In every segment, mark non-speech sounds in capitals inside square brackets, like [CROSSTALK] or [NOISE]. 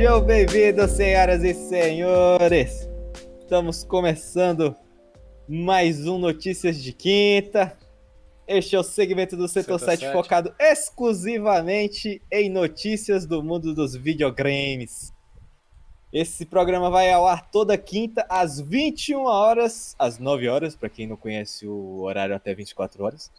Sejam bem-vindos, senhoras e senhores. Estamos começando mais um Notícias de Quinta. Este é o segmento do Setor, Setor 7 7. focado exclusivamente em notícias do mundo dos videogames. Esse programa vai ao ar toda quinta às 21 horas, às 9 horas, para quem não conhece o horário até 24 horas.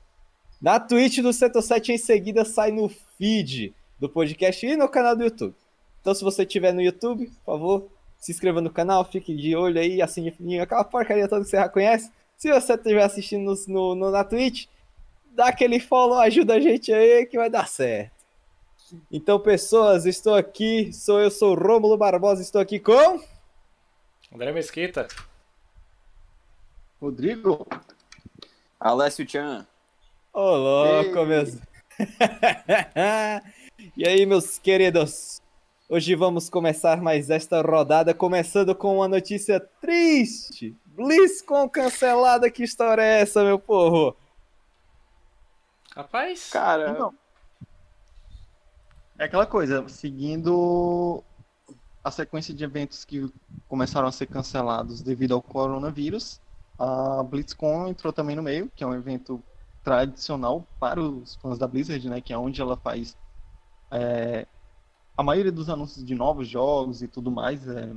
Na Twitch do Setor 7 em seguida sai no feed do podcast e no canal do YouTube. Então se você estiver no YouTube, por favor, se inscreva no canal, fique de olho aí, assine o fininho, aquela porcaria toda que você já conhece. Se você estiver assistindo no, no- no- na Twitch, dá aquele follow, ajuda a gente aí que vai dar certo. Então, pessoas, estou aqui, sou eu, sou o Rômulo Barbosa, estou aqui com... André Mesquita. Rodrigo? Alessio Chan. Ô, louco, Ei. meus... [LAUGHS] e aí, meus queridos? Hoje vamos começar mais esta rodada, começando com uma notícia triste. BlizzCon cancelada, que história é essa, meu povo? Rapaz, Cara, Não. É aquela coisa, seguindo a sequência de eventos que começaram a ser cancelados devido ao coronavírus, a BlizzCon entrou também no meio, que é um evento tradicional para os fãs da Blizzard, né, que é onde ela faz é, a maioria dos anúncios de novos jogos e tudo mais. É,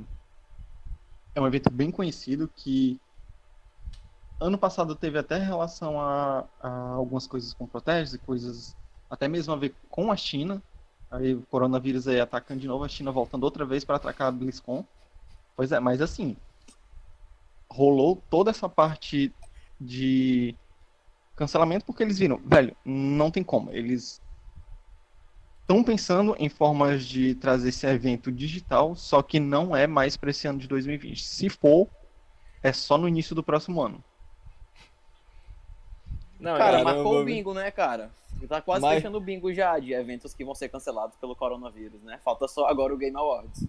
é um evento bem conhecido que ano passado teve até relação a, a algumas coisas com protestos e coisas até mesmo a ver com a China. Aí o coronavírus aí atacando de novo, a China voltando outra vez para atacar a BlizzCon. Pois é, mas assim, rolou toda essa parte de cancelamento porque eles viram, velho, não tem como. Eles estão pensando em formas de trazer esse evento digital, só que não é mais para esse ano de 2020. Se for, é só no início do próximo ano. não, cara, é- marcou o bingo, né, cara? Tá quase Mas- fechando o bingo já de eventos que vão ser cancelados pelo coronavírus, né? Falta só agora o Game Awards.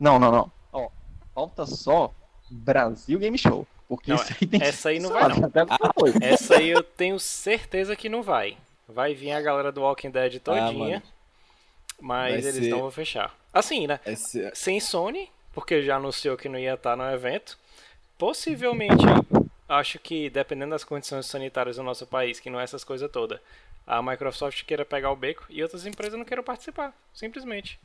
Não, não, não. Ó, falta só Brasil Game Show. Porque Não, isso aí tem que essa aí não vai, até depois. essa aí eu tenho certeza que não vai. Vai vir a galera do Walking Dead todinha, Ah, mas Vai eles ser- não vão fechar. Assim, né? Esse- Sem Sony, porque já anunciou que não ia estar no evento. Possivelmente, acho que dependendo das condições sanitárias do nosso país, que não é essas coisas todas, a Microsoft queira pegar o beco e outras empresas não queiram participar, simplesmente.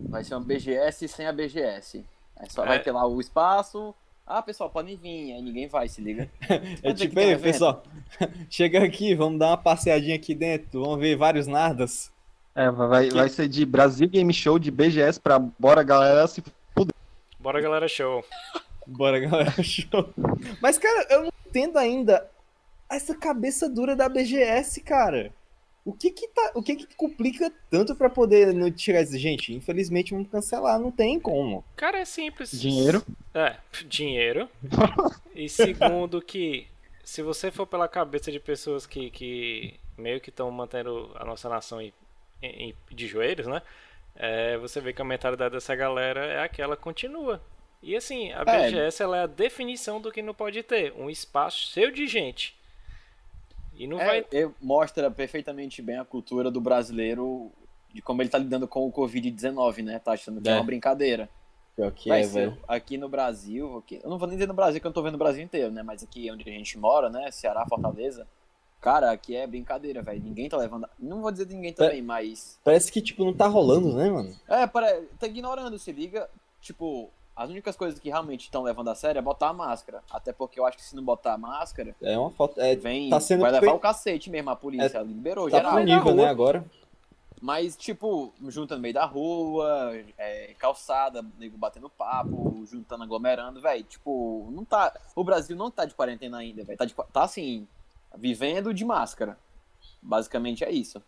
Vai ser uma BGS sem a BGS. Aí só É. vai ter lá o espaço. Ah, pessoal, podem vir. Aí ninguém vai, se liga. [LAUGHS] É dizer tipo, aí, evento? pessoal, [LAUGHS] chega aqui, vamos dar uma passeadinha aqui dentro, vamos ver vários nardas. É, vai, vai ser de Brasil Game Show, de BGS pra bora galera se Bora, galera, show. Bora, galera, [LAUGHS] show. Mas, cara, eu não entendo ainda essa cabeça dura da BGS, cara. O que que tá, o que que complica tanto pra poder não tirar isso? Gente, infelizmente vamos cancelar, não tem como. Cara, é simples. dinheiro. É, dinheiro. E segundo que, se você for pela cabeça de pessoas que, que meio que estão mantendo a nossa nação em, em- de joelhos, né? É, você vê que a mentalidade dessa galera é aquela continua. E assim, a É. BGS ela é a definição do que não pode ter. Um espaço cheio de gente. E não É, vai... é, mostra perfeitamente bem a cultura do brasileiro de como ele tá lidando com o Covid-19, né? Tá achando que é, É. uma brincadeira. Pior que Vai é, velho. aqui no Brasil, aqui, eu não vou nem dizer no Brasil, que eu não tô vendo o Brasil inteiro, né? Mas aqui onde a gente mora, né? Ceará, Fortaleza. Cara, aqui é brincadeira, velho. Ninguém tá levando. Não vou dizer de ninguém também, mas. Parece que, tipo, não tá rolando, né, mano? É, para... tá ignorando, se liga. Tipo, as únicas coisas que realmente estão levando a sério é botar a máscara. Até porque eu acho que se não botar a máscara, É uma falta. É, vem. tá sendo vai levar pe- o cacete mesmo, a polícia liberou, tá geral. punível, né, agora. Mas, tipo, junta no meio da rua, é, calçada, nego batendo papo, juntando, aglomerando, velho. Tipo, não tá. O Brasil não tá de quarentena ainda, velho. Tá, de tá assim, vivendo de máscara. Basicamente é isso.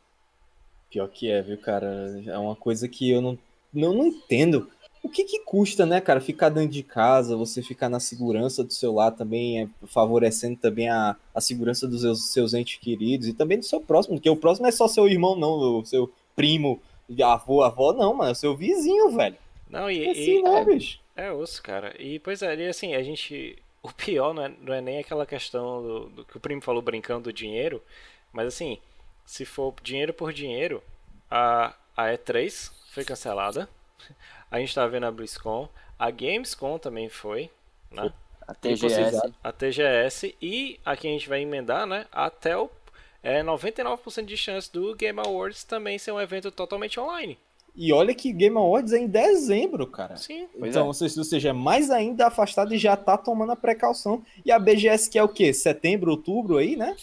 Pior que é, viu, cara? É uma coisa que eu não, não, não entendo. O que que custa, né, cara, ficar dentro de casa, você ficar na segurança do seu lar também, é, favorecendo também a, a segurança dos seus, seus entes queridos e também do seu próximo, porque o próximo não é só seu irmão, não, o seu primo, avô, avó, não, mano, é o seu vizinho, velho. Não, e, É e- assim, não, bicho. É osso, cara. E pois é, e assim, a gente. [LAUGHS] O pior não é, não é nem aquela questão do, do que o primo falou brincando do dinheiro, mas assim, se for dinheiro por dinheiro, a, a E3 foi cancelada. A gente tá vendo a BlizzCon. A Gamescom também foi, né? A Tipo, TGS. A TGS e aqui a gente vai emendar, né? Até o é 99% de chance do Game Awards também ser um evento totalmente online. E olha que Game Awards é em dezembro, cara. Sim. Então, é. ou seja, ou seja, é mais ainda afastado e já tá tomando a precaução. E a BGS que é o quê? Setembro, outubro aí, né?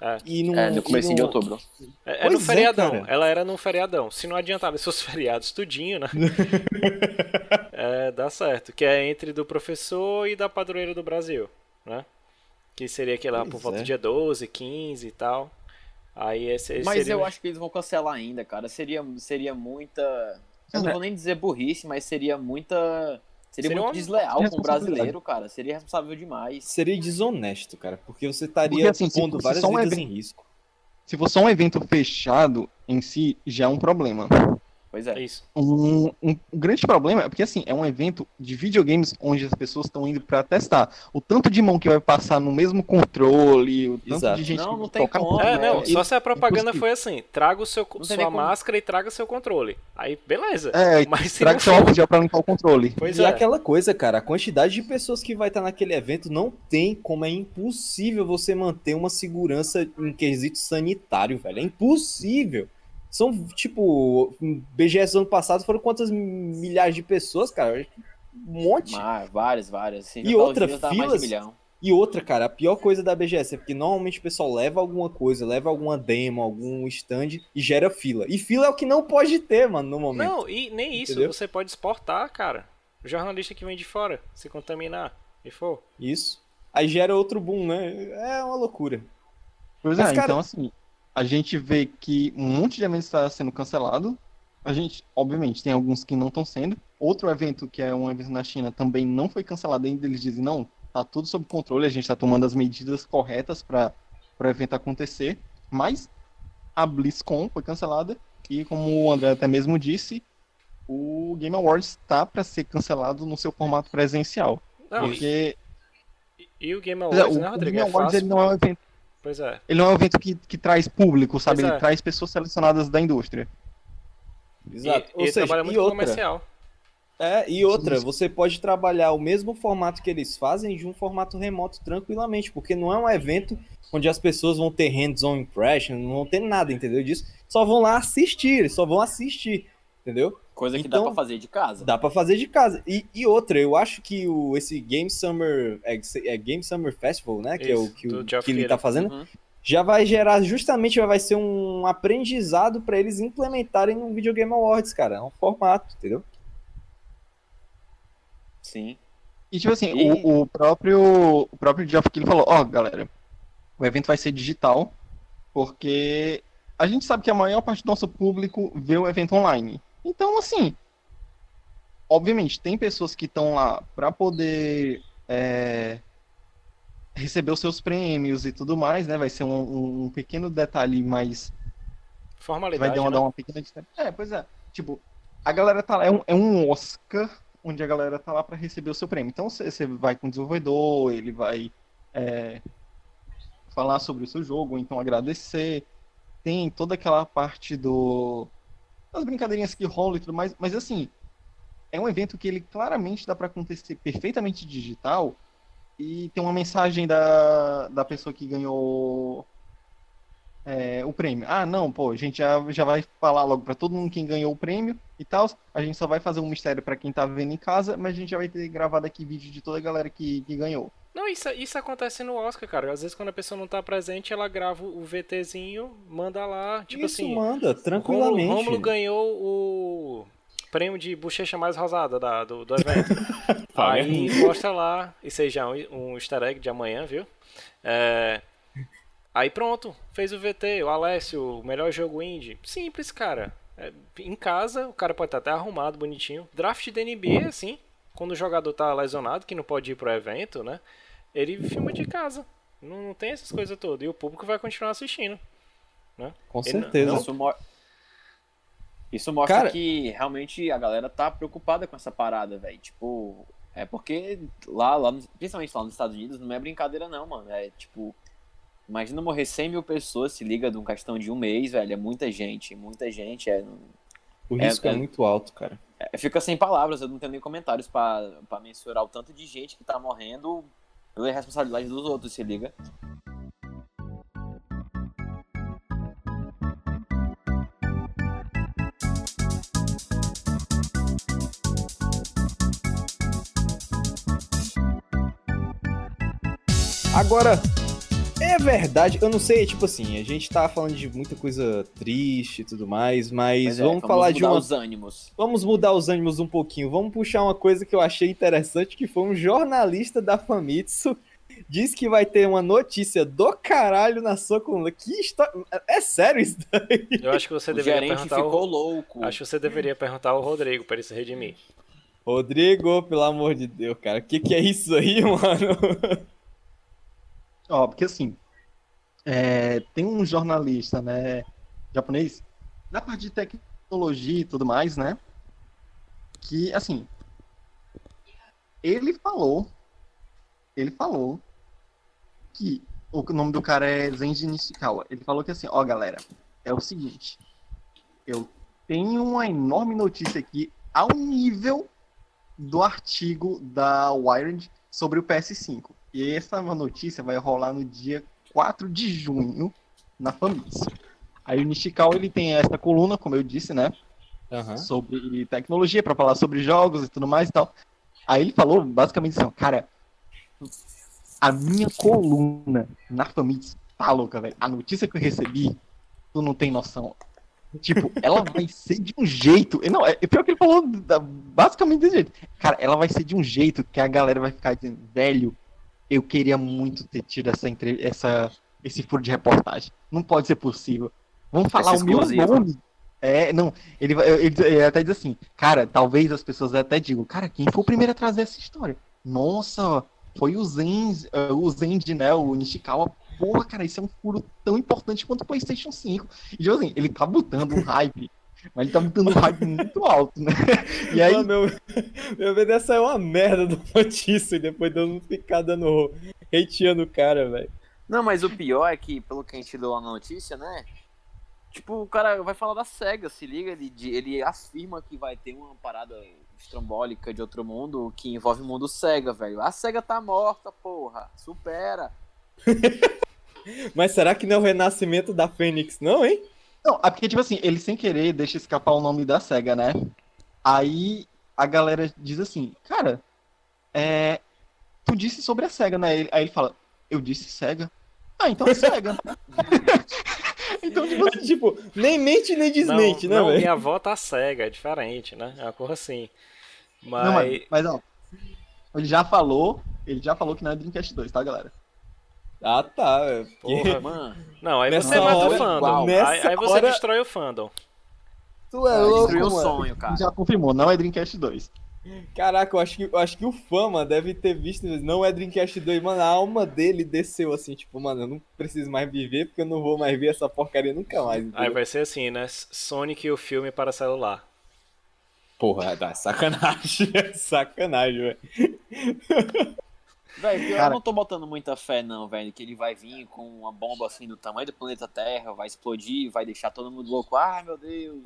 É. E no, É, no e comecinho de outubro. É, é no é, feriadão. cara. Ela era num feriadão. Se não adiantar esses [LAUGHS] seus feriados tudinho, né? [LAUGHS] é, dá certo. Que é entre do professor e da padroeira do Brasil, né? Que seria aquele lá por volta é. do dia 12, 15 e tal. Aí esse, esse Mas seria eu acho que eles vão cancelar ainda, cara. Seria, seria muita. Eu não Cara, vou nem dizer burrice, mas seria muita. Seria, Seria muito desleal com o brasileiro, cara. Seria responsável demais. seria desonesto, cara, porque você estaria Porque, assim, se pondo várias um vidas evento- em risco. Se for só um evento fechado em si, já é um problema. Pois é. Isso. Um, um grande problema é porque, assim, é um evento de videogames onde as pessoas estão indo pra testar. O tanto de mão que vai passar no mesmo controle, o tanto Exato. de gente Não, que não tem tocar como, no- É, não, é, só se a propaganda foi assim, traga o seu, Não sua nem como. máscara e traga seu controle. Aí, beleza. É, Mas traga seu álcool gel pra limpar o controle. Pois e é. aquela coisa, cara, a quantidade de pessoas que vai estar naquele evento não tem como, é impossível você manter uma segurança em quesito sanitário, velho. É impossível. São, tipo, BGS ano passado foram quantas milhares de pessoas, cara? Um monte. Mas, várias, várias. Assim, E outra, já mais de filas- milhão. E outra, cara, a pior coisa da BGS é porque normalmente o pessoal leva alguma coisa, leva alguma demo, algum stand e gera fila. E fila é o que não pode ter, mano, no momento. Não, e nem isso, Entendeu? você pode exportar, cara. O jornalista que vem de fora, se contaminar e for. Isso. Aí gera outro boom, né? É uma loucura. Pois Mas, é, cara- então assim, a gente vê que um monte de eventos está sendo cancelado. A gente, obviamente, tem alguns que não estão sendo. Outro evento, que é um evento na China, também não foi cancelado ainda. Eles dizem, não, tá tudo sob controle, a gente tá tomando as medidas corretas para o evento acontecer. Mas a BlizzCon foi cancelada e, como o André até mesmo disse, o Game Awards está para ser cancelado no seu formato presencial. Não, e, porque e o Game é, Awards, o, né, o Rodrigo? Game É Awards fácil. ele não é um evento Pois é. ele não é um evento que, que traz público, sabe? Pois Ele é. traz pessoas selecionadas da indústria. Exato. E, Ou ele seja, trabalha muito e outra, comercial. É, e outra, você pode trabalhar o mesmo formato que eles fazem de um formato remoto tranquilamente, porque não é um evento onde as pessoas vão ter hands-on impression, não vão ter nada, entendeu? Disso. Só vão lá assistir, só vão assistir, entendeu? Coisa que Então- dá pra fazer de casa. Dá pra fazer de casa. E, e outra, eu acho que o, esse Game Summer, é, é Game Summer Festival, né, que é o Isso, que, o, que ele tá fazendo, Uhum. já vai gerar justamente, vai ser um aprendizado pra eles implementarem no Video Game Awards, cara. É um formato, entendeu? Sim. E tipo assim, E- o, o próprio o próprio Geoff Keighley falou, ó, galera, o evento vai ser digital, porque a gente sabe que a maior parte do nosso público vê o evento online. Então, assim, obviamente, tem pessoas que estão lá para poder é, receber os seus prêmios e tudo mais, né? Vai ser um, um pequeno detalhe mais que vai Formalidade, dar uma, né? dar uma pequena. É, pois é. Tipo, a galera tá lá, é um, é um Oscar onde a galera tá lá pra receber o seu prêmio. Então você vai com o desenvolvedor, ele vai é, falar sobre o seu jogo, então agradecer. Tem toda aquela parte do das brincadeirinhas que rolam e tudo mais, mas assim, é um evento que ele claramente dá pra acontecer perfeitamente digital e tem uma mensagem da, da pessoa que ganhou é, o prêmio. Ah, não, pô, a gente já, já vai falar logo pra todo mundo quem ganhou o prêmio e tal. A gente só vai fazer um mistério pra quem tá vendo em casa, mas a gente já vai ter gravado aqui vídeo de toda a galera que, que ganhou. Não, isso, isso acontece no Oscar, cara. Às vezes quando a pessoa não tá presente, ela grava o VTzinho, manda lá, tipo Isso, assim. manda, tranquilamente. Rômulo ganhou o prêmio de bochecha mais rosada da, do, do evento. [LAUGHS] aí mostra lá, isso aí já é um, um easter egg de amanhã, viu? É, aí pronto, fez o VT, o Alessio, o melhor jogo indie. Simples, cara. É, em casa, o cara pode estar até arrumado, bonitinho. Draft da NBA, assim, quando o jogador tá lesionado, que não pode ir pro evento, né? Ele filma de casa. Não, não tem essas coisas todas. E o público vai continuar assistindo. Com Ele não- certeza. Isso, mo- Isso mostra Cara- que realmente a galera tá preocupada com essa parada, velho. Tipo, é porque lá, lá, principalmente lá nos Estados Unidos, não é brincadeira não, mano. É tipo, imagina morrer 100 mil pessoas, se liga de um questão de um mês, velho. É muita gente, muita gente. É, O risco é, é- muito alto, cara. É, fica sem palavras, eu não tenho nem comentários pra mensurar o tanto de gente que tá morrendo pela irresponsabilidade dos outros, se liga. Agora, é verdade, eu não sei, tipo assim, a gente tá falando de muita coisa triste e tudo mais, mas, Mas é, vamos, falar de mudar uma. os ânimos. Vamos mudar os ânimos um pouquinho. Vamos puxar uma coisa que eu achei interessante, que foi um jornalista da Famitsu diz que vai ter uma notícia do caralho na sua coluna. Que história... É sério isso daí? Eu acho que você O deveria gerente perguntar ficou ao... louco. Acho que você deveria perguntar ao Rodrigo para ele se redimir. Rodrigo, pelo amor de Deus, cara. O que, que é isso aí, [LAUGHS] mano? Ó, porque assim, é, tem um jornalista, né, japonês, da parte de tecnologia e tudo mais, né, que, assim, ele falou, ele falou que o nome do cara é Zenji Nishikawa. Ele falou que assim, ó, galera, é o seguinte, eu tenho uma enorme notícia aqui ao nível do artigo da Wired sobre o PS5. E essa notícia vai rolar no dia 4 de junho na Famitsu. Aí o Nishikawa ele tem essa coluna, como eu disse, né, Aham. sobre tecnologia para falar sobre jogos e tudo mais e tal. Aí ele falou basicamente assim, cara, a minha coluna na Famitsu tá louca, velho. A notícia que eu recebi, tu não tem noção. Tipo, ela vai ser de um jeito. Não, é é pior que ele falou da- basicamente desse jeito. Cara, ela vai ser de um jeito que a galera vai ficar dizendo, velho, eu queria muito ter tido essa, entre... essa... esse furo de reportagem. Não pode ser possível. Vamos falar o meu nome. É, não, ele, ele, ele até diz assim, cara, talvez as pessoas até digam, cara, quem foi o primeiro a trazer essa história? Nossa, foi o Zenz, eh, o Zenji, né, o Nishikawa. Porra, cara, isso é um furo tão importante quanto o PlayStation 5. E, tipo assim, ele tá botando um hype, mas ele tá botando um hype muito alto, né? E aí, Mano, meu, meu medo é uma merda da notícia e depois eu não ficar dando hateando o cara, velho. Não, mas o pior é que, pelo que a gente leu lá na notícia, né? Tipo, o cara vai falar da SEGA, se liga, ele, ele afirma que vai ter uma parada estrambólica de outro mundo que envolve o mundo SEGA, velho. A SEGA tá morta, porra. Supera. [LAUGHS] Mas será que não é o renascimento da Fênix, não, hein? Não, é porque, tipo assim, ele sem querer deixa escapar o nome da SEGA, né? Aí a galera diz assim, cara, é. Tu disse sobre a SEGA, né? Ele- Aí ele fala, eu disse SEGA? Ah, então é SEGA. [LAUGHS] então, tipo assim, tipo, nem mente nem desmente, não, né, não, velho? minha avó tá cega, é diferente, né? É uma coisa assim. Mas. Não, mas, mas ó, ele já falou, ele já falou que não é Dreamcast 2, tá, galera? Ah, tá. é porque Porra, [LAUGHS] Mano, Não, aí Nessa você mata o fandom. Aí, aí você hora- destrói o fandom. Tu é destruiu louco, o mano. sonho, cara. Já confirmou, não é Dreamcast 2. Caraca, eu acho que, eu acho que o Fama deve ter visto, não é Dreamcast 2, mano, a alma dele desceu assim, tipo, mano, eu não preciso mais viver porque eu não vou mais ver essa porcaria nunca mais. Aí entendeu? vai ser assim, né? Sonic e o filme para celular. Porra, dá sacanagem, [LAUGHS] sacanagem, velho. [LAUGHS] Velho, eu não tô botando muita fé, não, velho. Que ele vai vir com uma bomba assim do tamanho do planeta Terra, vai explodir, vai deixar todo mundo louco. Ai, meu Deus.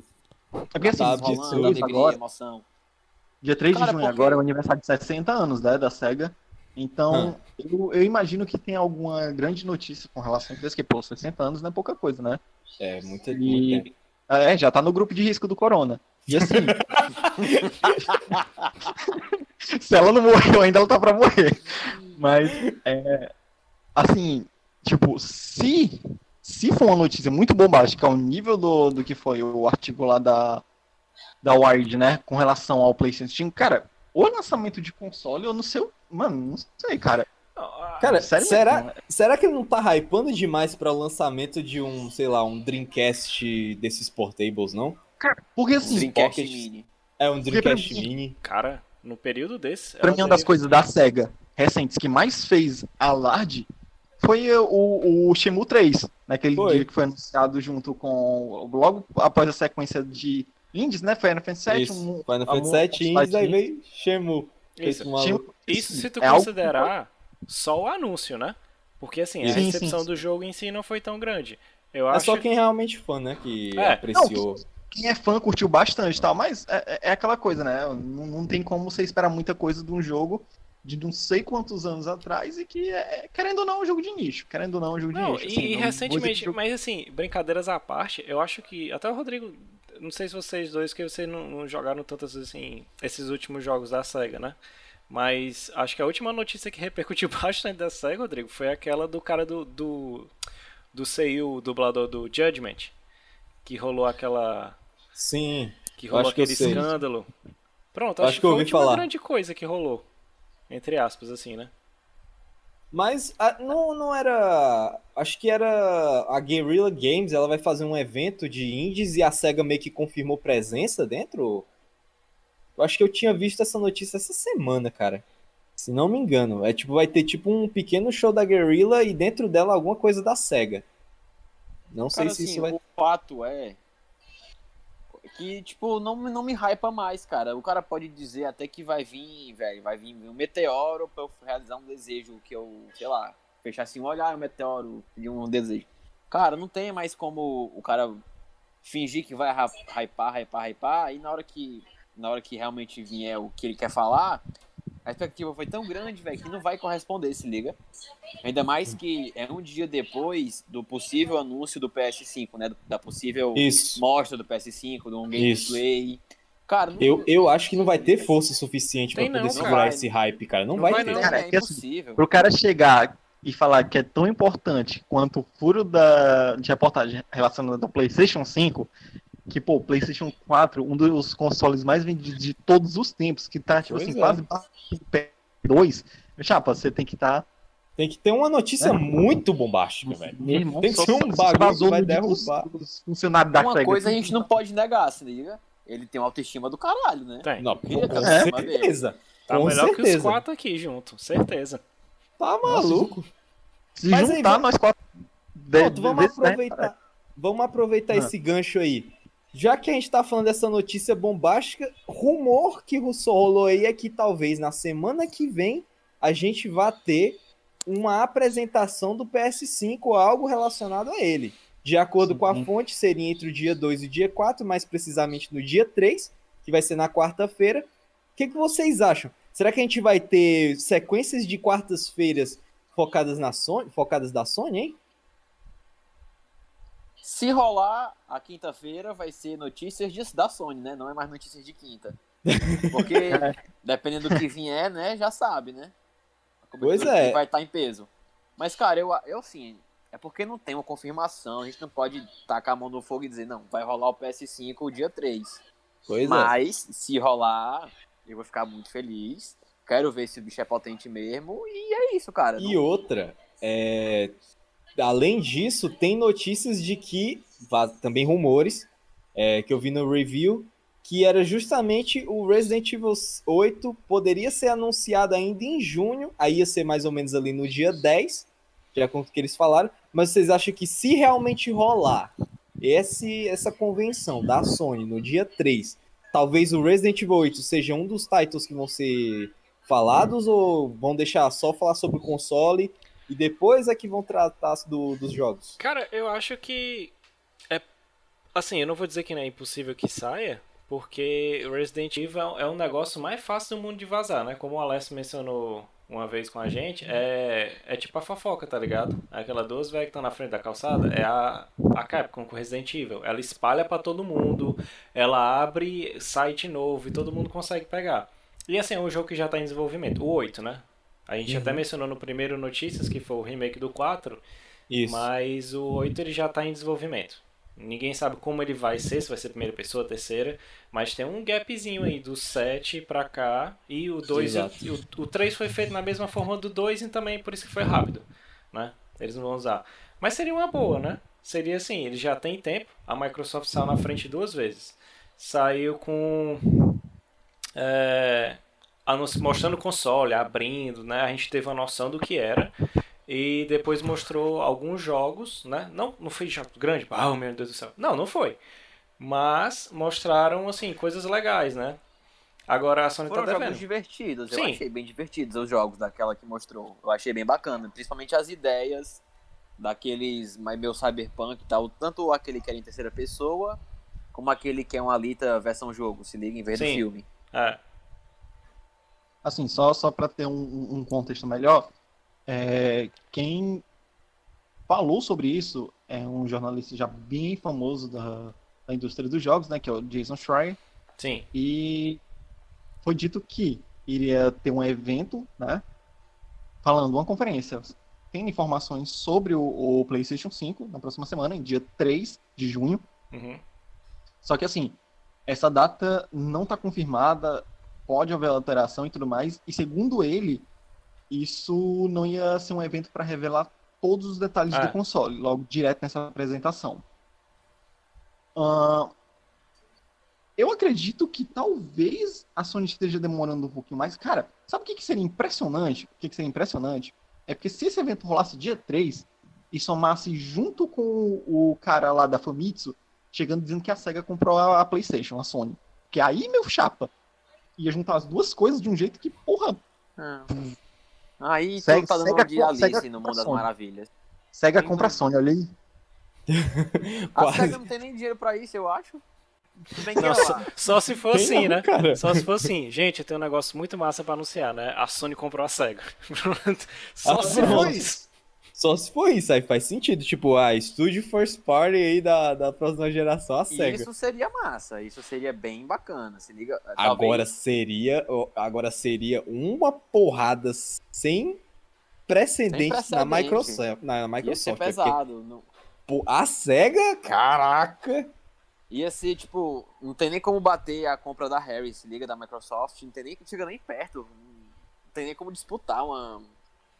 É porque assim, Tá, dia rolando, 3 alegria, agora, emoção. dia 3 Cara, de junho porque- agora é o aniversário de 60 anos, né, da SEGA. Então, eu, eu imagino que tem alguma grande notícia com relação a isso, que, pô, 60 anos não é pouca coisa, né? É, muita E- muita- É, já tá no grupo de risco do corona. E assim. [LAUGHS] [LAUGHS] se ela não morreu ainda, ela tá pra morrer. Mas, é, assim, tipo, se, se for uma notícia muito bombástica ao nível do, do que foi o artigo lá da, da Wired, né, com relação ao PlayStation 5, cara, o lançamento de console, eu não sei, mano, não sei, cara. Cara, Sério será, mesmo, será que ele não tá hypando demais pra o lançamento de um, sei lá, um Dreamcast desses portables, não? Porque assim, Dreamcast Pocket. Mini. É um Porque Dreamcast mim- Mini. Cara, no período desse. Pra ela mim, uma das coisas da SEGA recentes que mais fez alarde foi o, o Shenmue 3, naquele Foi. dia que foi anunciado junto com. Logo após a sequência de indies, né? Final Fantasy VII. Isso, um- Final Fantasy VII, Indies, aí veio Shenmue. Isso, Isso se tu é algo- considerar só o anúncio, né? Porque assim, a Sim, recepção sim. do jogo em si não foi tão grande. Eu É acho só quem é realmente fã, né, que É. apreciou. quem é fã curtiu bastante e tal, mas é, é aquela coisa, né? Não, não tem como você esperar muita coisa de um jogo de não sei quantos anos atrás e que é, querendo ou não, é um jogo de nicho. Querendo ou não, é um jogo de Não, nicho. e assim, não- recentemente, muito- mas assim, brincadeiras à parte, eu acho que. Até o Rodrigo. Não sei se vocês dois, que vocês não, não jogaram tantas assim. Esses últimos jogos da SEGA, né? Mas acho que a última notícia que [LAUGHS] repercutiu bastante da SEGA, Rodrigo, foi aquela do cara do. do, do Seiyu, dublador do Judgment. Que rolou aquela. Sim. Que rolou acho que eu aquele escândalo. Pronto, Acho acho, que que foi a última falar. grande coisa que rolou. Entre aspas, assim, né? Mas ah, não, não era. Acho que era a Guerrilla Games, ela vai fazer um evento de indies e a SEGA meio que confirmou presença dentro. Eu acho que eu tinha visto essa notícia essa semana, cara. Se não me engano. É tipo, vai ter tipo um pequeno show da Guerrilla e dentro dela alguma coisa da SEGA. Não sei Cara, se assim, isso vai. o fato é que, tipo, não, não me hypa mais, cara. O cara pode dizer até que vai vir, velho, vai vir um meteoro pra eu realizar um desejo que eu, sei lá, fechar assim, olhar um meteoro de um desejo. Cara, não tem mais como o cara fingir que vai ra- hypar, hypar, hypar, e na hora que, na hora que realmente vier o que ele quer falar, a expectativa foi tão grande, velho, que não vai corresponder, se liga. Ainda mais que é um dia depois do possível anúncio do PS5, né? Da possível Isso. mostra do PS5, do um Isso. gameplay. Cara, não, Eu, eu acho que não vai ter força suficiente pra Tem poder não, segurar cara. esse hype, cara. Não, Não vai, vai ter. não. Cara, é é assim, impossível. Pro cara chegar e falar que é tão importante quanto o furo da, de reportagem relacionado ao PlayStation 5, que, pô, o PlayStation 4, um dos consoles mais vendidos de todos os tempos, que tá, tipo Pois assim, é. quase batendo o PS2, chapa, você tem que estar. Tem que ter uma notícia É. muito bombástica, velho. Meu irmão, Tem que ser um bagulho que vai derrubar. dos funcionários da Uma coisa a gente não pode negar, se liga. Ele tem uma autoestima do caralho, né? Tem. Não, com, Queria com essa certeza. Tá com melhor que os certeza. quatro aqui junto, certeza. Tá maluco. Se Mas aí, juntar, vamos- nós quatro. de- Pronto, vamos aproveitar. Vamos aproveitar Ah. esse gancho aí. Já que a gente tá falando dessa notícia bombástica, rumor que só rolou aí é que talvez na semana que vem a gente vá ter uma apresentação do PS5 ou algo relacionado a ele. De acordo com a Sim. fonte, seria entre o dia 2 e o dia 4, mais precisamente no dia 3, que vai ser na quarta-feira. O que, que vocês acham? Será que a gente vai ter sequências de quartas-feiras focadas na Sony, focadas da Sony, hein? Se rolar, a quinta-feira vai ser notícias de- da Sony, né? Não é mais notícias de quinta. Porque, [LAUGHS] dependendo do que vier, né? Já sabe, né? Pois é. Vai estar em peso. Mas, cara, eu, eu assim, é porque não tem uma confirmação. A gente não pode tacar a mão no fogo e dizer, não, vai rolar o PS5 o dia 3. Pois é. Mas, se rolar, eu vou ficar muito feliz. Quero ver se o bicho é potente mesmo. E é isso, cara. E Não- outra, é, além disso, tem notícias de que, também rumores, é, que eu vi no review, que era justamente o Resident Evil 8 poderia ser anunciado ainda em junho, aí ia ser mais ou menos ali no dia 10, de acordo com o que eles falaram, mas vocês acham que se realmente rolar esse, essa convenção da Sony no dia 3, talvez o Resident Evil 8 seja um dos titles que vão ser falados ou vão deixar só falar sobre o console e depois é que vão tratar do- dos jogos? Cara, eu acho que é assim, eu não vou dizer que não é impossível que saia, porque o Resident Evil é um negócio mais fácil do mundo de vazar, né? Como o Alessio mencionou uma vez com a gente, é, é tipo a fofoca, tá ligado? Aquela duas velhas que estão na frente da calçada, é a, a Capcom com Resident Evil. Ela espalha pra todo mundo, ela abre site novo e todo mundo consegue pegar. E assim, é um jogo que já tá em desenvolvimento. O 8, né? A gente Uhum. até mencionou no primeiro Notícias, que foi o remake do 4, Isso. mas o 8 ele já está em desenvolvimento. Ninguém sabe como ele vai ser, se vai ser primeira pessoa, terceira, mas tem um gapzinho aí do 7 pra cá e o 2 Exato. e o, o 3 foi feito na mesma forma do 2 e também por isso que foi rápido, né? Eles não vão usar. Mas seria uma boa, né? Seria assim, ele já tem tempo, a Microsoft saiu na frente duas vezes. Saiu com é, mostrando o console, abrindo, né? A gente teve uma noção do que era. E depois mostrou alguns jogos, né? Não, não foi jogo grande, ah, meu Deus do céu. Não, não foi. Mas mostraram, assim, coisas legais, né? Agora a Sony Foram tá jogos devendo. divertidos. Eu Sim. achei bem divertidos os jogos daquela que mostrou. Eu achei bem bacana. Principalmente as ideias daqueles meu cyberpunk e tal. Tanto aquele que era em terceira pessoa, como aquele que é uma Alita versão jogo, se liga, em vez do Sim. filme. É. Assim, só, só para ter um, um contexto melhor, é, quem falou sobre isso é um jornalista já bem famoso da, da indústria dos jogos, né, que é o Jason Schreier, Sim. e foi dito que iria ter um evento, né, falando uma conferência, tendo informações sobre o, o PlayStation 5 na próxima semana, em dia 3 de junho, Uhum. só que assim, essa data não está confirmada, pode haver alteração e tudo mais. E segundo ele, isso não ia ser um evento para revelar todos os detalhes É. do console, logo direto nessa apresentação. Ahn, eu acredito que talvez a Sony esteja demorando um pouquinho mais. Cara, sabe o que, que seria impressionante? O que, que seria impressionante? É porque se esse evento rolasse dia 3 e somasse junto com o o cara lá da Famitsu, chegando dizendo que a SEGA comprou a, a PlayStation, a Sony. Que aí, meu chapa, ia juntar as duas coisas de um jeito que, porra, Ah. Aí Sega- tu tá dando de Alice Sega no com Mundo das Sony. Maravilhas. Compra a mano. Sony, olha aí. [LAUGHS] A Quase. SEGA não tem nem dinheiro pra isso, eu acho. Tudo bem que Não, só, só se for Tem assim, não, né? cara. Só se for assim. Gente, tem um negócio muito massa pra anunciar, né? A Sony comprou a SEGA. [LAUGHS] só Ah, se não. for isso. Só se for isso, aí faz sentido. Tipo, a Studio First Party aí da, da próxima geração, a SEGA. Isso seria massa, isso seria bem bacana. Se liga. Agora talvez- seria, agora seria uma porrada sem precedentes na. Microsoft. Na ia ser Microsoft porque, pesado. não- pô, a SEGA, caraca! Ia ser, tipo, não tem nem como bater a compra da Harry, se liga, da Microsoft, não tem nem chega nem perto. Não tem nem como disputar uma.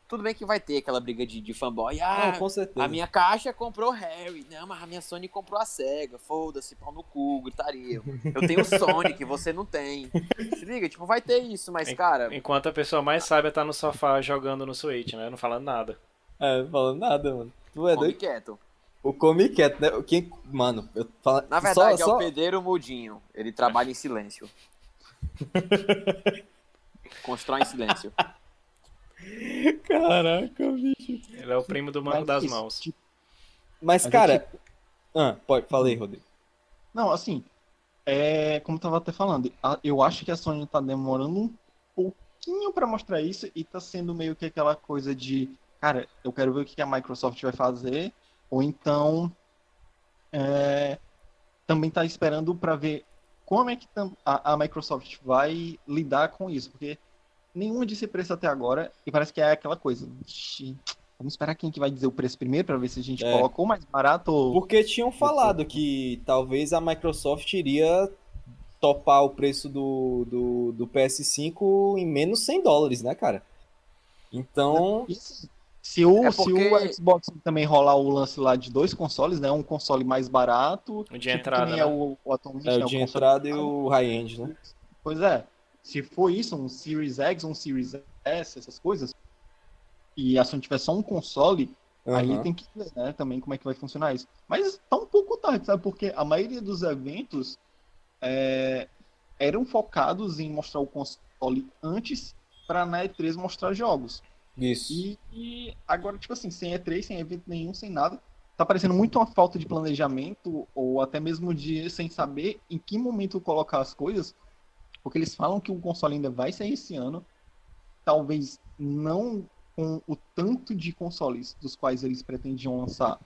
Tudo bem que vai ter aquela briga de, de fanboy. Ah, Não, com certeza. a minha caixa comprou Harry. Não, mas a minha Sony comprou a SEGA. Foda-se, pau no cu, gritaria. Eu tenho Sonic, [LAUGHS] você não tem. Se liga, tipo, vai ter isso, mas, cara, Enquanto a pessoa mais sábia tá no sofá jogando no Switch, né? Não falando nada. É, não falando nada, mano. Tu é come doido? quieto. O Come Quieto, né? Quem, mano, eu falo, Na verdade, só, é o pedreiro mudinho. Ele trabalha em silêncio. [LAUGHS] Constrói em silêncio. [LAUGHS] Caraca, bicho. Ele é o primo do Manco Mas das Mãos. tipo, Mas, Mas cara. é tipo- Ah, pode, falei, Rodrigo. Não, assim, é, como eu tava até falando, a- eu acho que a Sony tá demorando um pouquinho pra mostrar isso e tá sendo meio que aquela coisa de, cara, eu quero ver o que a Microsoft vai fazer, ou então é, também tá esperando pra ver como é que a, a Microsoft vai lidar com isso, porque nenhuma disse preço até agora e parece que é aquela coisa, "Ixi, vamos esperar quem que vai dizer o preço primeiro pra ver se a gente É. coloca ou mais barato ou... Porque tinham falado que talvez a Microsoft iria topar o preço do, do, do PS5 em menos 100 dólares, né, cara? Então, Se o, É se porque- o Xbox também rolar o lance lá de dois consoles, né? Um console mais barato. O de tipo, entrada, que nem né? é o, o atualmente, é o de console entrada e mais o high-end, né? Pois é. Se for isso, um Series X, um Series S, essas coisas, e a Sony tiver só um console, aí Aham. tem que ver, né, também como é que vai funcionar isso. Mas tá um pouco tarde, sabe? Porque a maioria dos eventos é, eram focados em mostrar o console antes para na E3 mostrar jogos. Isso. E, e agora, tipo assim, sem E3, sem evento nenhum, sem nada, tá parecendo muito uma falta de planejamento, ou até mesmo de sem saber em que momento colocar as coisas, porque eles falam que o console ainda vai sair esse ano, talvez não com o tanto de consoles dos quais eles pretendiam lançar,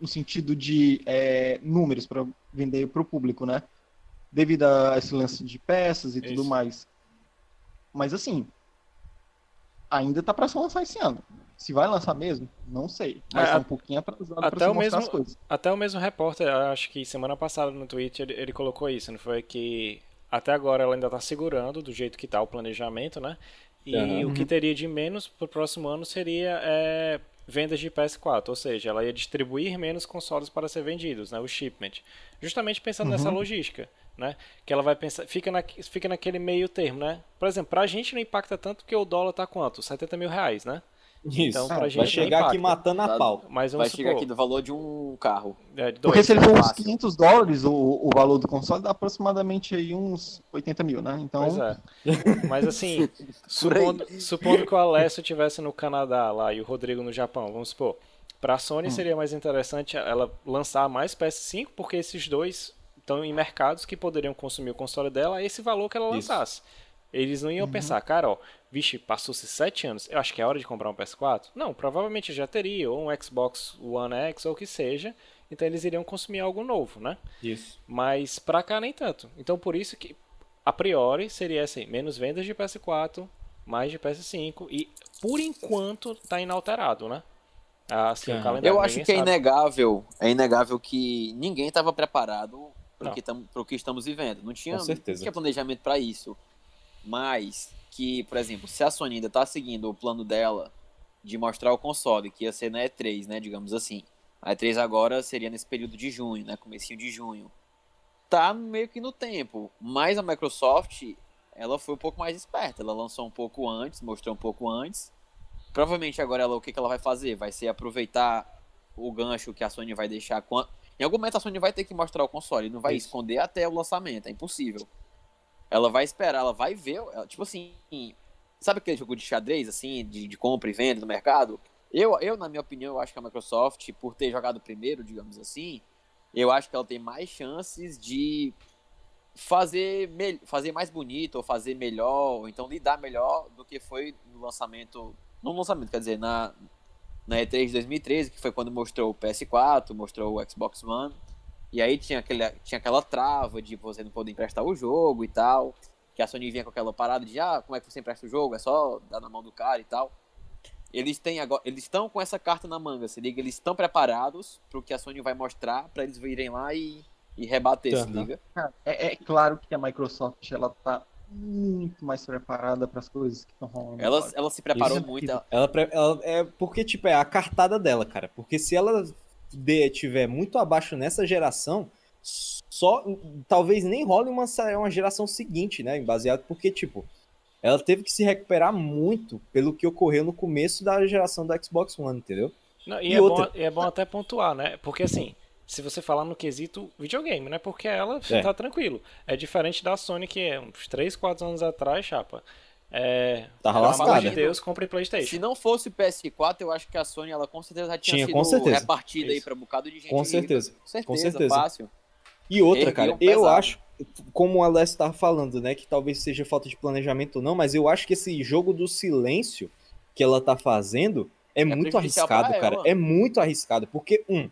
no sentido de é, números para vender para o público, né? Devido a esse lance de peças e tudo mais. Mas assim, ainda tá para lançar esse ano. Se vai lançar mesmo, não sei. Mas É, tá um pouquinho atrasado para se o mostrar mesmo- as coisas. Até o mesmo repórter, acho que semana passada no Twitter ele, ele colocou isso, não foi? Que até agora ela ainda está segurando do jeito que está o planejamento, né? E Aham. o que teria de menos pro próximo ano seria é, vendas de PS4, ou seja, ela ia distribuir menos consoles para ser vendidos, né? O shipment. Justamente pensando nessa Uhum. logística, né? Que ela vai pensar, fica, na, fica naquele meio termo, né? Por exemplo, pra gente não impacta tanto porque o dólar tá quanto? 70 mil reais, né? Isso. Então, pra vai gente chegar não aqui impacta. matando a Tá- pau. Mas Vai vamos chegar supor, aqui do valor de um carro. é, de Porque dois, se ele for uns fácil. 500 dólares, o, o valor do console dá aproximadamente aí uns 80 mil, né? Então, Pois é. [LAUGHS] Mas assim, supondo, supondo que o Alessio estivesse no Canadá lá e o Rodrigo no Japão, vamos supor. Pra Sony seria mais interessante ela lançar mais PS5, porque esses dois estão em mercados que poderiam consumir o console dela a esse valor que ela Isso. Eles não iam pensar, cara, ó, vixe, passou-se sete anos, eu acho que é hora de comprar um PS4? Não, provavelmente já teria, ou um Xbox One X, ou o que seja. Então eles iriam consumir algo novo, né? Isso. Mas pra cá nem tanto. Então por isso que, a priori, seria assim, menos vendas de PS4, mais de PS5, e por enquanto tá inalterado, né? Assim, o Aham. calendário. Eu acho que é sabe. inegável, é inegável que ninguém estava preparado para o que, que estamos vivendo. Não tinha, Com certeza. não tinha planejamento para isso. Mas que, por exemplo, se a Sony ainda tá seguindo o plano dela de mostrar o console, que ia ser na E3, né, digamos assim. A E3 agora seria nesse período de junho, né, comecinho de junho. Tá meio que no tempo, mas a Microsoft, ela foi um pouco mais esperta, ela lançou um pouco antes, mostrou um pouco antes. Provavelmente agora ela o que, que ela vai fazer? Vai ser aproveitar o gancho que a Sony vai deixar. Em algum momento a Sony vai ter que mostrar o console, não vai Isso. esconder até o lançamento, é impossível. Ela vai esperar, ela vai ver, ela- tipo assim, sabe aquele jogo de xadrez, assim, de, de compra e venda no mercado? Eu, eu, na minha opinião, eu acho que a Microsoft, por ter jogado primeiro, digamos assim, eu acho que ela tem mais chances de fazer, fazer mais bonito, ou fazer melhor, ou então lidar melhor do que foi no lançamento. No lançamento, quer dizer, na, na E3 de 2013, que foi quando mostrou o PS4, mostrou o Xbox One. E aí tinha, aquele, tinha aquela trava de você não poder emprestar o jogo e tal. Que a Sony vinha com aquela parada de, ah, como é que você empresta o jogo? É só dar na mão do cara e tal. Eles têm agora, eles estão com essa carta na manga, se liga, eles estão preparados pro que a Sony vai mostrar para eles virem lá e, e rebater, se liga. É, é claro que a Microsoft ela tá muito mais preparada para as coisas que estão rolando. Ela, agora. ela se preparou Isso é muito. ela- Ela, ela- é porque, tipo, é a cartada dela, cara. Porque se ela de, tiver muito abaixo nessa geração, só talvez nem role uma, uma geração seguinte, né? Baseado porque, tipo, ela teve que se recuperar muito pelo que ocorreu no começo da geração do Xbox One, entendeu? Não, e, E é, outra- bom, é bom até pontuar, né? Porque assim, se você falar no quesito videogame, né? Porque ela É. tá tranquilo. É diferente da Sony, que é uns 3, 4 anos atrás, chapa. É. Tava pelo amor de Deus, compre Playstation. Se não fosse o PS4, eu acho que a Sony ela com certeza já tinha, Tinha, sido com certeza. repartida aí Isso. para um bocado de gente. Com certeza. Com certeza, Com certeza. fácil. E outra, Erguiam cara, eu acho, como o Alessio tava falando, né, que talvez seja falta de planejamento ou não, mas eu acho que esse jogo do silêncio que ela tá fazendo é, muito prejudicial arriscado, pra cara. ela. É muito arriscado, porque, um,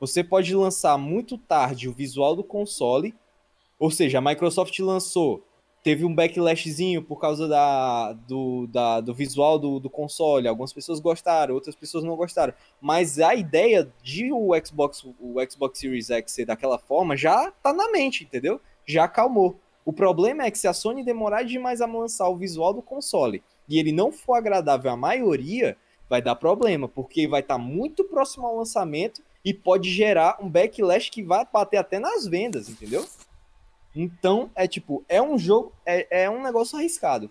você pode lançar muito tarde o visual do console, ou seja, a Microsoft lançou, teve um backlashzinho por causa da, do, da- do visual do, do console, algumas pessoas gostaram, outras pessoas não gostaram. Mas a ideia de o Xbox, o Xbox Series X ser daquela forma já tá na mente, entendeu? Já acalmou. O problema é que se a Sony demorar demais a lançar o visual do console e ele não for agradável à maioria, vai dar problema, porque vai estar muito próximo ao lançamento e pode gerar um backlash que vai bater até nas vendas, entendeu? Então, é tipo, é um jogo, é, é um negócio arriscado.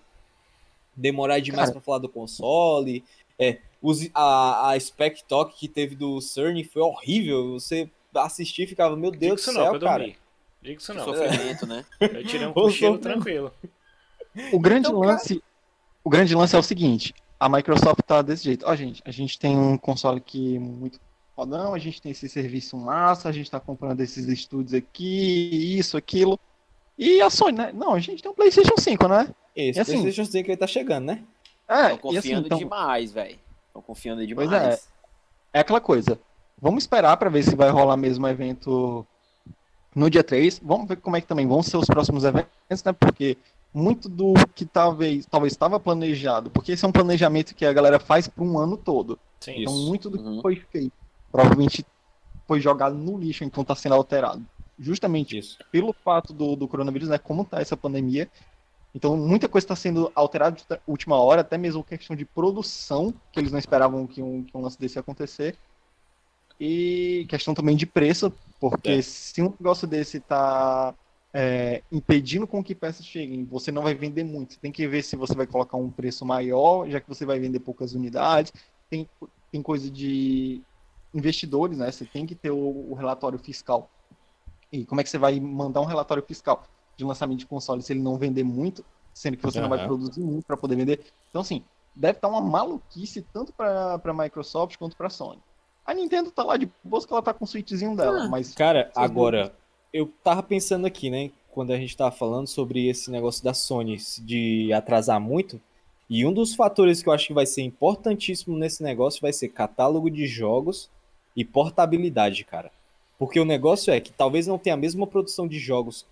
Demorar demais Cara. pra falar do console, é, os, a, a Spec Talk que teve do Cerny foi horrível. Você assistir e ficava, meu Deus do não, céu, que eu cara. dormi. Diga isso Que não. sofrimento, né? [LAUGHS] Eu tirei um [LAUGHS] cochilo tranquilo. O grande Então, cara- lance, o grande lance é o seguinte, a Microsoft tá desse jeito. Ó, gente, a gente tem um console aqui muito fodão, a gente tem esse serviço massa, a gente tá comprando esses estúdios aqui, isso, aquilo. E a Sony, né? Não, a gente tem um PlayStation 5, né? Esse E assim- PlayStation 5 aí tá chegando, né? É, e assim, confiando então, demais, velho. Estão confiando demais. Pois é. é aquela coisa. Vamos esperar pra ver se vai rolar mesmo o evento no dia 3. Vamos ver como é que também vão ser os próximos eventos, né? Porque muito do que talvez talvez estava planejado, porque esse é um planejamento que a galera faz para um ano todo. Sim. Então Isso. muito do Uhum. que foi feito provavelmente foi jogado no lixo, então está sendo alterado. Justamente Isso. pelo fato do, do coronavírus, né? Como tá essa pandemia. Então, muita coisa está sendo alterada de última hora, até mesmo questão de produção, que eles não esperavam que um, que um lance desse ia acontecer. E questão também de preço, porque É. se um negócio desse tá é, impedindo com que peças cheguem, você não vai vender muito. Você tem que ver se você vai colocar um preço maior, já que você vai vender poucas unidades. Tem, tem coisa de investidores, né? Você tem que ter o, o relatório fiscal. E como é que você vai mandar um relatório fiscal de lançamento de console se ele não vender muito, sendo que você não vai produzir muito para poder vender? Então, assim, deve estar uma maluquice tanto para a Microsoft quanto para a Sony. A Nintendo tá lá de boa que ela tá com o switchzinho dela, Ah, mas Cara, agora, eu tava pensando aqui, né? Quando a gente tava falando sobre esse negócio da Sony de atrasar muito. E um dos fatores que eu acho que vai ser importantíssimo nesse negócio vai ser catálogo de jogos e portabilidade, cara. Porque o negócio é que talvez não tenha a mesma produção de jogos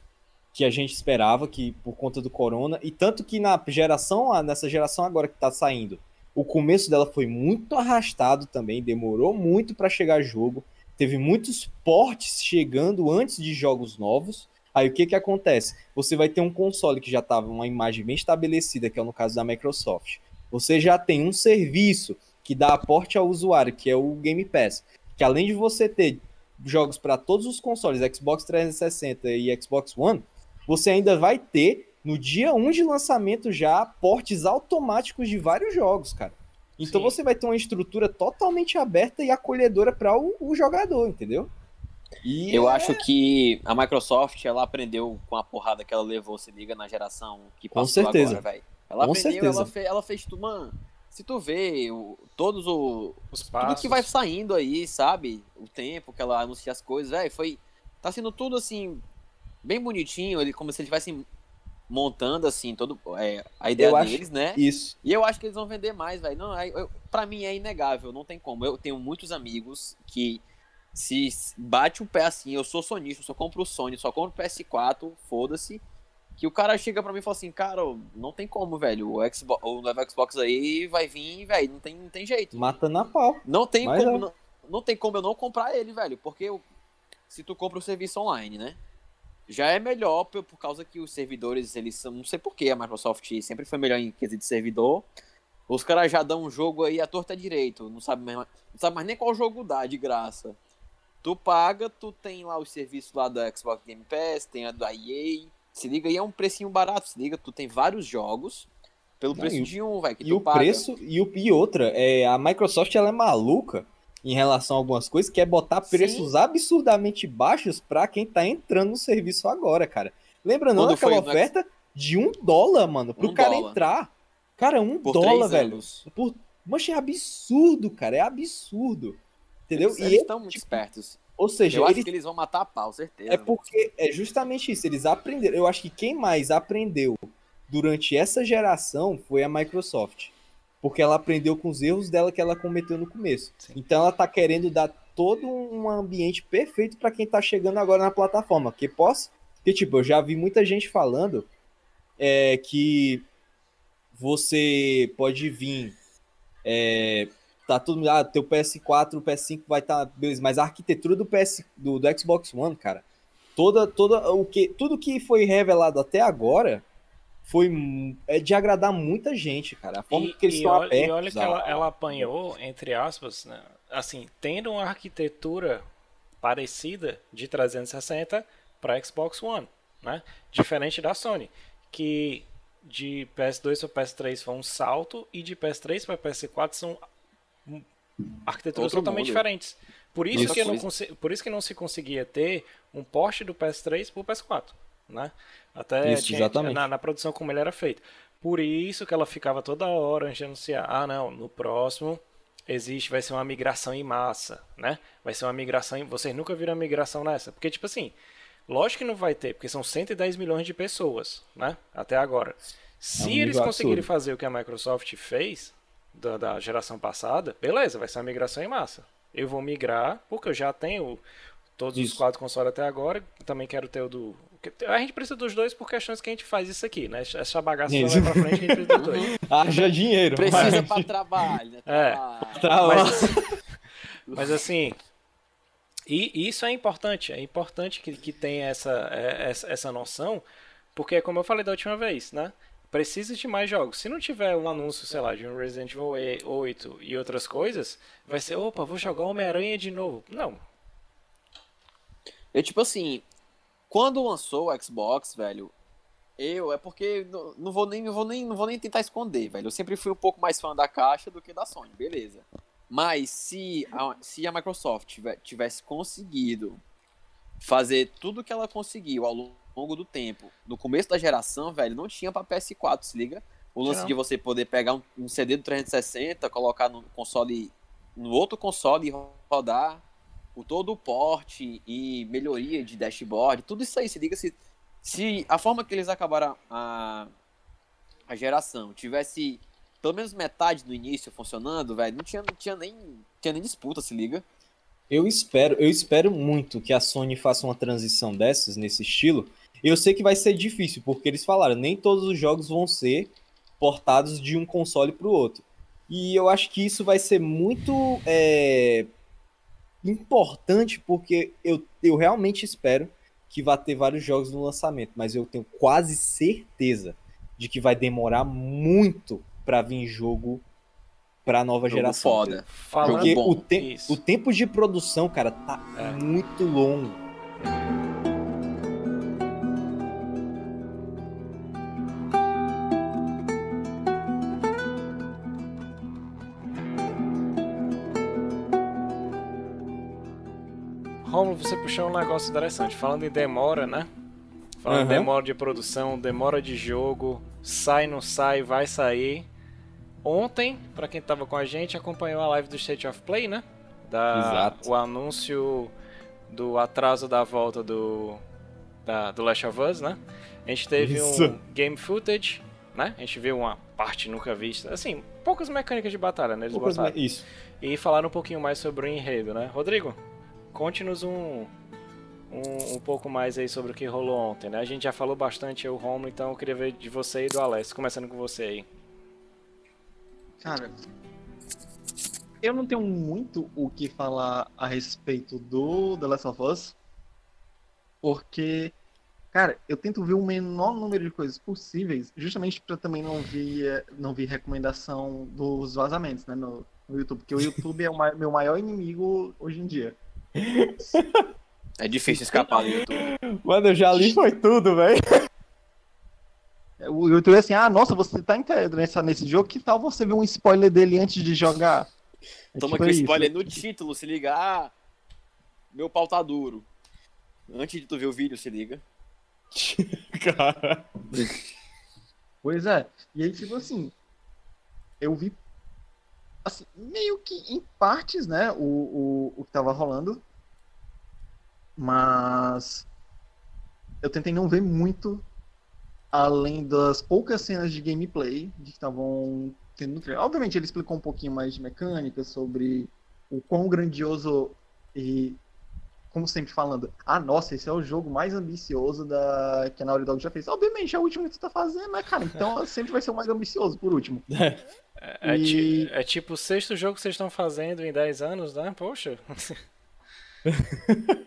que a gente esperava, que por conta do corona, e tanto que na geração, nessa geração agora que tá saindo, o começo dela foi muito arrastado também, demorou muito para chegar jogo, teve muitos portes chegando antes de jogos novos. Aí o que que acontece? Você vai ter um console que já estava uma imagem bem estabelecida, que é no caso da Microsoft. Você já tem um serviço que dá aporte ao usuário, que é o Game Pass, que além de você ter jogos para todos os consoles, Xbox 360 e Xbox One, você ainda vai ter no dia 1 de lançamento já portes automáticos de vários jogos, cara. Então Sim. você vai ter uma estrutura totalmente aberta e acolhedora para o, o, jogador, entendeu? E eu é... acho que a Microsoft ela aprendeu com a porrada que ela levou, se liga, na geração que passou com certeza. agora, velho. Ela com aprendeu, certeza. ela, fez, ela fez tudo, mano. Se tu vê o, todos o, os passos. tudo que vai saindo aí, sabe? O tempo que ela anuncia as coisas, velho, foi tá sendo tudo assim bem bonitinho, ele como se ele tivesse montando assim todo é, a ideia eu deles, né? Isso. E eu acho que eles vão vender mais, velho. Não, eu, para mim é inegável, não tem como. Eu tenho muitos amigos que se bate o pé assim, eu sou sonista, só compro o Sony, só compro o PS4, foda-se. Que o cara chega para mim e fala assim, cara, não tem como, velho. O Xbox, o novo Xbox aí vai vir, velho, não tem, não tem jeito. Mata na pau. Não tem Mas como, é. não, não tem como eu não comprar ele, velho, porque se tu compra o serviço online, né? Já é melhor por, por causa que os servidores, eles são. Não sei porquê, a Microsoft sempre foi melhor em quesito de servidor. Os caras já dão um jogo aí à torta direito. Não sabe, mais, não sabe mais nem qual jogo dá, de graça. Tu paga, tu tem lá os serviços lá da Xbox Game Pass, tem a da EA. Se liga aí, é um precinho barato. Se liga, tu tem vários jogos pelo Não, preço e o- de um, velho. E o paga. preço, e, o, e outra, é, a Microsoft ela é maluca em relação a algumas coisas, que é botar preços absurdamente baixos pra quem tá entrando no serviço agora, cara. Lembra não Quando no oferta de um dólar, mano, pro Um cara dólar. entrar? Cara, um Por dólar, velho. anos. Por... É absurdo, cara, é absurdo. Entendeu? Eles, e eles ele- estão muito espertos. Ou seja, Eu acho eles que eles vão matar a pau, certeza. é porque é justamente isso, eles aprenderam. Eu acho que quem mais aprendeu durante essa geração foi a Microsoft. Porque ela aprendeu com os erros dela que ela cometeu no começo. Sim. Então ela tá querendo dar todo um ambiente perfeito para quem tá chegando agora na plataforma. Que posso. Que tipo, eu já vi muita gente falando é, que você pode vir. É, tá tudo. Ah, teu PS4, o PS5 vai estar. Tá, beleza, mas a arquitetura do PS do, do Xbox One, cara, toda, toda o que, tudo que foi revelado até agora foi é de agradar muita gente, cara. A forma E, que eles e estão olha, abertos. e olha que ela, ela apanhou, entre aspas, né, assim, tendo uma arquitetura parecida de 360 para Xbox One, né? Diferente da Sony, que de PS2 para PS3 foi um salto e de PS3 para PS4 são arquiteturas Outro totalmente mundo. diferentes. Por isso, que não por isso que não se conseguia ter um porte do PS3 para o PS4, né? Até Isso, tinha- na, na produção como ele era feito. Por isso que ela ficava toda hora antes de anunciar, ah não, no próximo existe, vai ser uma migração em massa, né? Vai ser uma migração, em... vocês nunca viram migração nessa, porque tipo assim, lógico que não vai ter, porque são 110 milhões de pessoas, né? Até agora. Se um eles conseguirem absurdo. fazer o que a Microsoft fez da, da geração passada, beleza, vai ser uma migração em massa. Eu vou migrar, porque eu já tenho todos os Isso. quatro consoles até agora, também quero ter o do. A gente precisa dos dois por questões que a gente faz isso aqui, né? Essa bagaça só Isso. vai pra frente, a gente precisa dos dois. [LAUGHS] Haja dinheiro. Precisa mas- pra trabalho, né? É. Trabalho. Mas, bom. mas assim, e isso é importante, é importante que, que tenha essa, é, essa, essa noção, porque como eu falei da última vez, né? Precisa de mais jogos. Se não tiver um anúncio, sei lá, de um Resident Evil 8 e outras coisas, vai ser, opa, vou jogar Homem-Aranha de novo. Não, Eu, tipo assim, quando lançou o Xbox, velho, eu, é porque não, não vou nem, não vou nem, não vou nem tentar esconder, velho. Eu sempre fui um pouco mais fã da caixa do que da Sony, beleza. Mas se a, se a Microsoft tive- tivesse conseguido fazer tudo que ela conseguiu ao longo do tempo, no começo da geração, velho, não tinha pra PS4, se liga? O lance Não. de você poder pegar um, um CD do 360, colocar no console, no outro console e rodar. o todo o porte e melhoria de dashboard, tudo isso aí, se liga se, se a forma que eles acabaram a, a geração tivesse pelo menos metade no início funcionando, velho, não tinha, não tinha nem tinha nem disputa, se liga. Eu espero, eu espero muito que a Sony faça uma transição dessas nesse estilo. Eu sei que vai ser difícil, porque eles falaram, nem todos os jogos vão ser portados de um console para o outro. E eu acho que isso vai ser muito é, importante, porque eu, eu realmente espero que vai ter vários jogos no lançamento, mas eu tenho quase certeza de que vai demorar muito para vir jogo para nova Jogo geração. foda. Falando Porque bom, o, te isso. o tempo de produção, cara, tá É. muito longo. Você puxou um negócio interessante. Falando em demora, né? Falando em Aham. demora de produção, demora de jogo, sai, não sai, vai sair. Ontem, pra quem tava com a gente, acompanhou a live do State of Play, né? Da, Exato. O anúncio do atraso da volta do, da, do Last of Us, né? A gente teve Isso. um game footage, né? A gente viu uma parte nunca vista. Assim, poucas mecânicas de batalha, né? Eles Poucas botaram. me- Isso. E falaram um pouquinho mais sobre o enredo, né? Rodrigo, conte-nos um, um, um pouco mais aí sobre o que rolou ontem, né? A gente já falou bastante o Romulo, então eu queria ver de você e do Alex, começando com você aí. Cara, eu não tenho muito o que falar a respeito do The Last of Us, porque, cara, eu tento ver o menor número de coisas possíveis, justamente para também não vir, eh, não vir recomendação dos vazamentos, né, no, no YouTube, porque o YouTube é o meu maior inimigo hoje em dia. [LAUGHS] É difícil escapar do YouTube. Mano, eu já li foi tudo, velho. O YouTube é assim, ah, nossa, você tá inteiro nessa, nesse jogo, que tal você ver um spoiler dele antes de jogar? É Toma tipo aqui o isso. spoiler no título, se liga. Ah, meu pau tá duro. Antes de tu ver o vídeo, se liga. [LAUGHS] Cara. Pois é. E aí, tipo assim, eu vi, assim, meio que em partes, né, o, o, o que tava rolando, mas eu tentei não ver muito além das poucas cenas de gameplay que estavam tendo no trailer. Obviamente, ele explicou um pouquinho mais de mecânica, sobre o quão grandioso e, como sempre falando, ah, nossa, esse é o jogo mais ambicioso da que a Naughty Dog já fez. Obviamente, é o último que tu tá fazendo, né, cara? Então [LAUGHS] sempre vai ser o mais ambicioso, por último. É, é E- é tipo o sexto jogo que vocês estão fazendo em 10 anos, né? Poxa. [LAUGHS]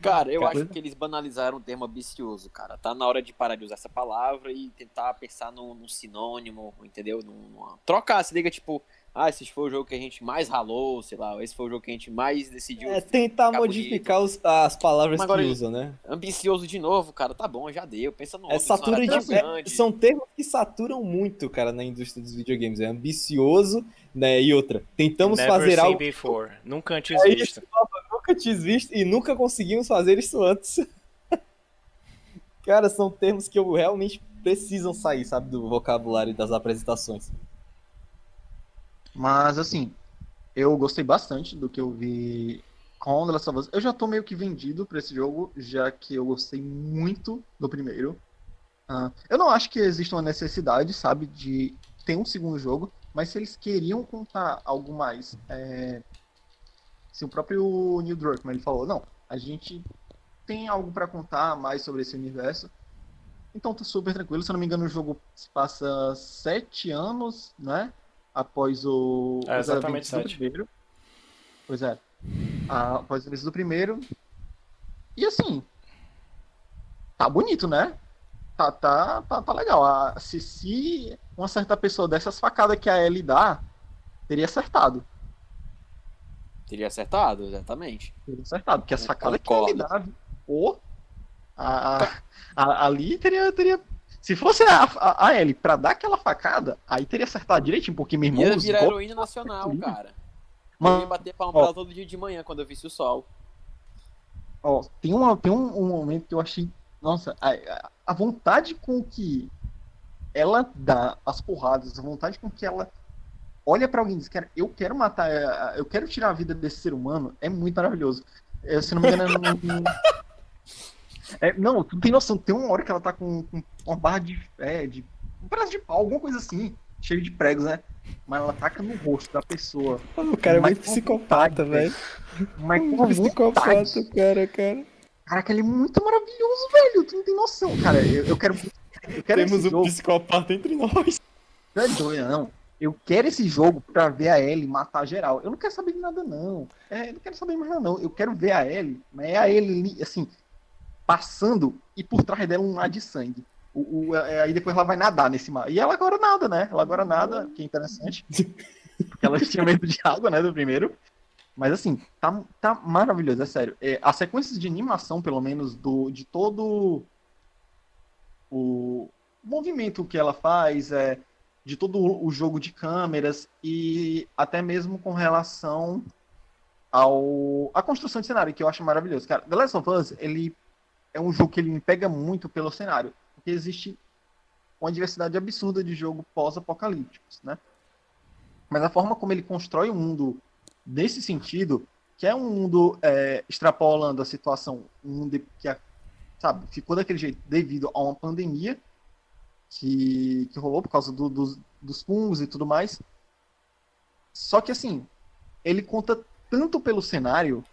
Cara, eu acho que eles banalizaram o termo ambicioso, cara. Tá na hora de parar de usar essa palavra e tentar pensar num, num sinônimo, entendeu? Num, numa... Trocar, se liga, tipo, ah, esse foi o jogo que a gente mais ralou, sei lá, esse foi o jogo que a gente mais decidiu. É tentar Ficar modificar os- as palavras Mas agora que usam, né? Ambicioso de novo, cara, tá bom, já deu. Pensa no É outro, satura de. é- são termos que saturam muito, cara, na indústria dos videogames. É ambicioso, né? E outra. Tentamos Never fazer seen algo before. Nunca antes É visto. isso, nunca tinha visto e nunca conseguimos fazer isso antes. [LAUGHS] Cara, são termos que eu realmente precisam sair, sabe, do vocabulário das apresentações. Mas, assim, eu gostei bastante do que eu vi com The Last of Us. Eu já tô meio que vendido pra esse jogo, já que eu gostei muito do primeiro. Ah, eu não acho que exista uma necessidade, sabe, de ter um segundo jogo, mas se eles queriam contar algo mais, é, se o próprio Neil Druckmann ele falou, não, a gente tem algo pra contar mais sobre esse universo, então tá super tranquilo. Se eu não me engano, o jogo se passa sete anos, né? Após o. É, exatamente sete. primeiro. Pois é. Ah, após os eventos do primeiro. E assim. Tá bonito, né? Tá, tá, tá, tá legal. Ah, se, se uma certa pessoa dessas facadas que a Ellie dá, teria acertado. Teria acertado, exatamente. Teria acertado. Porque as facadas que a Ellie dá. Pô, a, a- a- ali teria, teria. Se fosse a, a, a Ellie pra dar aquela facada, aí teria acertado direitinho, porque meu irmão. Ia virar golpes- heroína nacional, cara. Eu Mano, ia bater palma pra ela todo dia de manhã quando eu visse o sol. Ó, tem, uma, tem um, um momento que eu achei. Nossa, a, a- vontade com que ela dá as porradas, a vontade com que ela olha pra alguém e diz, cara, eu quero matar, é, eu quero tirar a vida desse ser humano, é muito maravilhoso. É, se não me engano, não, é, não, tu tem noção, tem uma hora que ela tá com, com uma barra de, é, de. um pedaço de pau, alguma coisa assim, cheio de pregos, né? Mas ela taca no rosto da pessoa. O cara é muito psicopata, velho. Mas com psicopata, vontade. cara, cara. Caraca, ele é muito maravilhoso, velho. Tu não tem noção, cara. Eu, eu quero. Eu quero Temos um jogo. psicopata entre nós. Não é doido, não. Eu quero esse jogo pra ver a Ellie matar geral. Eu não quero saber de nada, não. É, eu não quero saber mais nada, não. Eu quero ver a Ellie, mas é a Ellie, assim, passando e por trás dela um mar de sangue. O, o- é, aí depois ela vai nadar nesse mar. E ela agora nada, né? Ela agora nada, que é interessante. Porque ela [LAUGHS] tinha medo de água, né, do primeiro. Mas assim, tá, tá maravilhoso, é sério. É, as sequências de animação, pelo menos, do, de todo o movimento que ela faz, é, de todo o jogo de câmeras e até mesmo com relação ao a construção de cenário, que eu acho maravilhoso. Cara, The Last of Us, ele é um jogo que ele me pega muito pelo cenário, porque existe uma diversidade absurda de jogo pós-apocalípticos, né? Mas a forma como ele constrói o mundo nesse sentido, que é um mundo é, extrapolando a situação, um mundo que, é, sabe, ficou daquele jeito devido a uma pandemia que, que rolou por causa do- dos, dos fungos e tudo mais. Só que assim, ele conta tanto pelo cenário,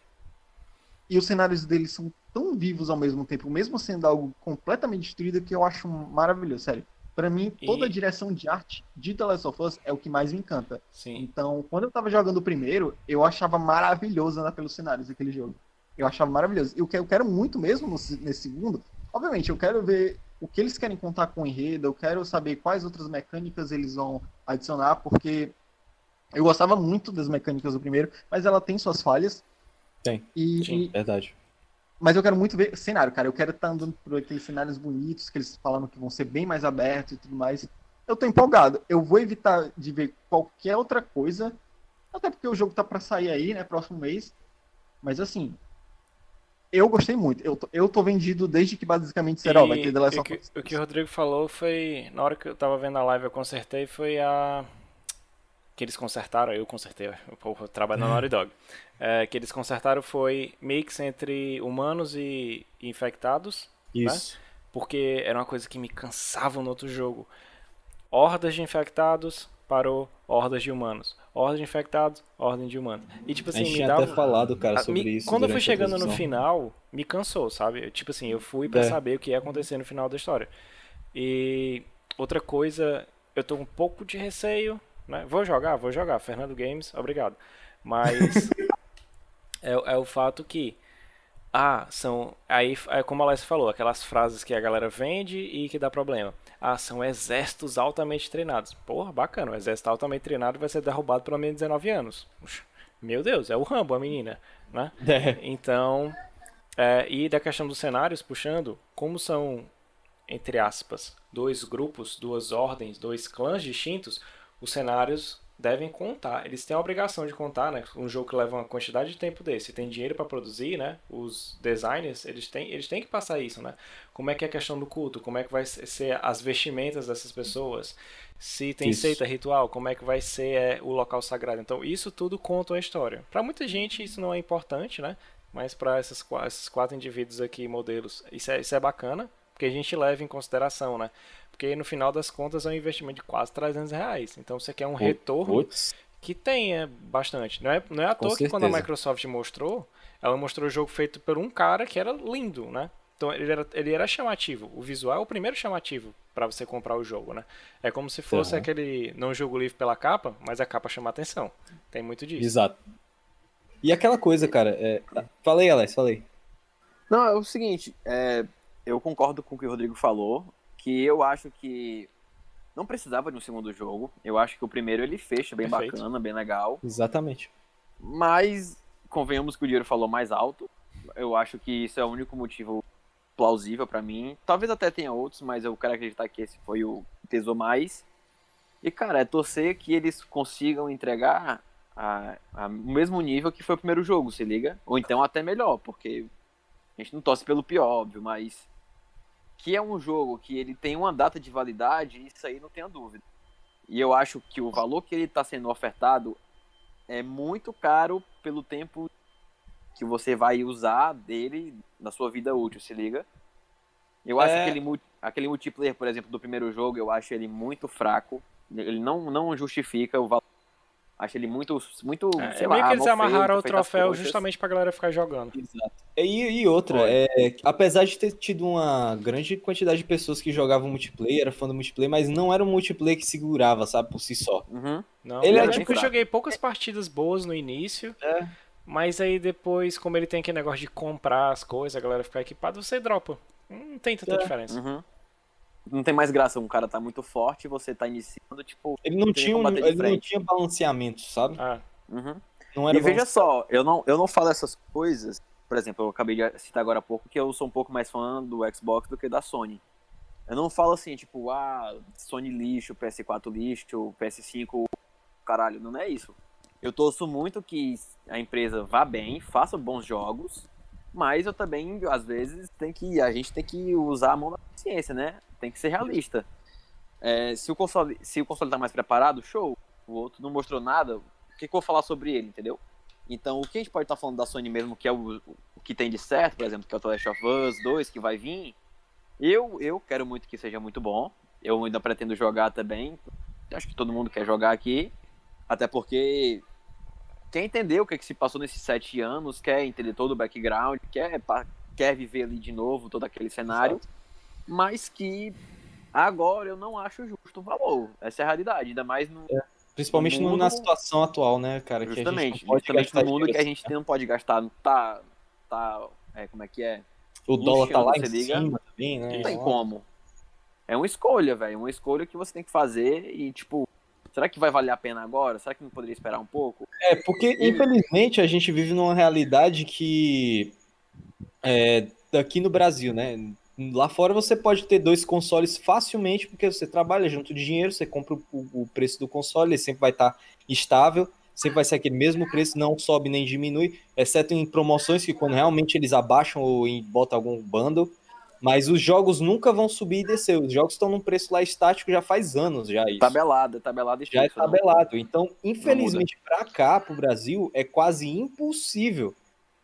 e os cenários dele são tão vivos ao mesmo tempo, mesmo sendo algo completamente destruído, que eu acho maravilhoso, sério. Pra mim, toda E- a direção de arte de The Last of Us é o que mais me encanta. Sim. Então, quando eu tava jogando o primeiro, eu achava maravilhoso andar pelos cenários daquele jogo. Eu achava maravilhoso. E o que eu quero muito mesmo nesse segundo, obviamente, eu quero ver o que eles querem contar com o enredo, eu quero saber quais outras mecânicas eles vão adicionar, porque eu gostava muito das mecânicas do primeiro, mas ela tem suas falhas. Tem. E, Sim. e- Verdade. Mas eu quero muito ver cenário, cara. Eu quero estar andando por aqueles cenários bonitos que eles falaram que vão ser bem mais abertos e tudo mais. Eu tô empolgado. Eu vou evitar de ver qualquer outra coisa, até porque o jogo tá pra sair aí, né, próximo mês. Mas assim, eu gostei muito. Eu tô, eu tô vendido desde que basicamente será, vai ter The Last o, of que, Us. o que o Rodrigo falou foi. Na hora que eu tava vendo a live, eu consertei. Foi a. Que eles consertaram, eu consertei, eu, trabalho na Naughty Dog. É, que eles consertaram foi mix entre humanos e infectados, Isso. porque era uma coisa que me cansava no outro jogo. Hordas de infectados, parou, hordas de humanos. Hordas de infectados, ordem de humanos. E tipo a assim, gente me tinha dava. até falado, cara, sobre me- isso. Quando eu fui a chegando no final, me cansou, sabe? Tipo assim, eu fui pra É. saber o que ia acontecer no final da história. E outra coisa, eu tô com um pouco de receio, né? Vou jogar, vou jogar. Fernando Games, obrigado. Mas [LAUGHS] é, é o fato que ah, são aí é como a Alessia falou, aquelas frases que a galera vende e que dá problema. Ah, são exércitos altamente treinados. Porra, bacana, o exército altamente treinado vai ser derrubado pelo menos 19 anos. Puxa, Meu Deus, é o Rambo, a menina, né? É. Então, é, e da questão dos cenários, puxando, como são, entre aspas, dois grupos, duas ordens, dois clãs distintos, os cenários devem contar. Eles têm a obrigação de contar, né? Um jogo que leva uma quantidade de tempo desse, tem dinheiro para produzir, né? Os designers, eles têm, eles têm que passar isso, né? Como é que é a questão do culto? Como é que vai ser as vestimentas dessas pessoas? Se tem Isso. seita ritual, como é que vai ser é, o local sagrado? Então, isso tudo conta uma história. Para muita gente isso não é importante, né? Mas para esses, esses quatro indivíduos aqui, modelos, isso é, isso é bacana, porque a gente leva em consideração, né? Porque no final das contas é um investimento de quase 300 reais. Então você quer um retorno que tenha bastante. Não é, não é à Com toa que quando a certeza. Microsoft mostrou, ela mostrou o jogo feito por um cara que era lindo, né? Então ele era, ele era chamativo. O visual é o primeiro chamativo para você comprar o jogo, né? É como se fosse Aham. aquele não jogo livre pela capa, mas a capa chama atenção. Tem muito disso. exato. E aquela coisa, cara. É... Falei, Alex, falei. Não, é o seguinte, é, eu concordo com o que o Rodrigo falou, que eu acho que não precisava de um segundo jogo. Eu acho que o primeiro ele fecha bem Perfeito. bacana, bem legal. Exatamente. Mas convenhamos que o dinheiro falou mais alto. Eu acho que isso é o único motivo plausível pra mim. Talvez até tenha outros, mas eu quero acreditar que esse foi o que pesou mais. E cara, é torcer que eles consigam entregar a, a- o mesmo nível que foi o primeiro jogo, se liga? Ou então até melhor, porque a gente não torce pelo pior, óbvio, mas que é um jogo que ele tem uma data de validade, isso aí não tenha dúvida. E eu acho que o valor que ele está sendo ofertado é muito caro pelo tempo que você vai usar dele na sua vida útil, se liga? Eu acho É. aquele, aquele multiplayer, por exemplo, do primeiro jogo, eu acho ele muito fraco. Ele não, não justifica o valor. Acho ele muito, muito É, sei é meio lá, que eles amarraram o troféu justamente pra galera ficar jogando. Exato. E, e outra, é, apesar de ter tido uma grande quantidade de pessoas que jogavam multiplayer, era fã do multiplayer, mas não era um multiplayer que segurava, sabe, por si só. Uhum. Não, Ele eu é tipo, fraco. joguei poucas partidas boas no início. É. Mas aí depois, como ele tem aquele negócio de comprar as coisas, a galera ficar equipada, você dropa. Não tem tanta É. diferença. Uhum. Não tem mais graça, um cara tá muito forte e você tá iniciando, tipo. Ele não Tem tinha, um, bater de ele não tinha balanceamento, sabe? Ah, Uhum. Não era E veja só, eu não, eu não falo essas coisas. Por exemplo, eu acabei de citar agora há pouco que eu sou um pouco mais fã do Xbox do que da Sony. Eu não falo assim, tipo, ah, Sony lixo, PS4 lixo, PS5, caralho, não é isso. Eu torço muito que a empresa vá bem, faça bons jogos, mas eu também, às vezes, tem que, a gente tem que usar a mão da consciência, né? Tem que ser realista. É, se, o console, se o console tá mais preparado, show. O outro não mostrou nada, o que, que eu vou falar sobre ele, entendeu? Então, o que a gente pode estar falando da Sony mesmo, que é o, o que tem de certo, por exemplo, que é o The Last of Us 2, que vai vir, eu, eu quero muito que seja muito bom. Eu ainda pretendo jogar também. Acho que todo mundo quer jogar aqui. Até porque quer entender o que, que se passou nesses sete anos, quer entender todo o background, quer, quer viver ali de novo todo aquele cenário. Mas que agora eu não acho justo o valor. Essa é a realidade. Ainda mais no, Principalmente o no- mundo- na situação atual, né, cara? que a gente Justamente, justamente no mundo que a gente não pode gastar, tá, tá, é, como é que é? O dólar tá lá em liga. cima também, né? Não tem como. É uma escolha, velho, uma escolha que você tem que fazer e, tipo, será que vai valer a pena agora? Será que não poderia esperar um pouco? É, porque infelizmente a gente vive numa realidade que é, daqui no Brasil, né? Lá fora você pode ter dois consoles facilmente, porque você trabalha junto de dinheiro, você compra o, o preço do console, ele sempre vai estar estável, sempre vai ser aquele mesmo preço, não sobe nem diminui, exceto em promoções que quando realmente eles abaixam ou em- botam algum bundle. Mas os jogos nunca vão subir e descer. Os jogos estão num preço lá estático já faz anos já isso. Tabelado, tabelado Já é não? tabelado. Então, infelizmente, para cá, para o Brasil, é quase impossível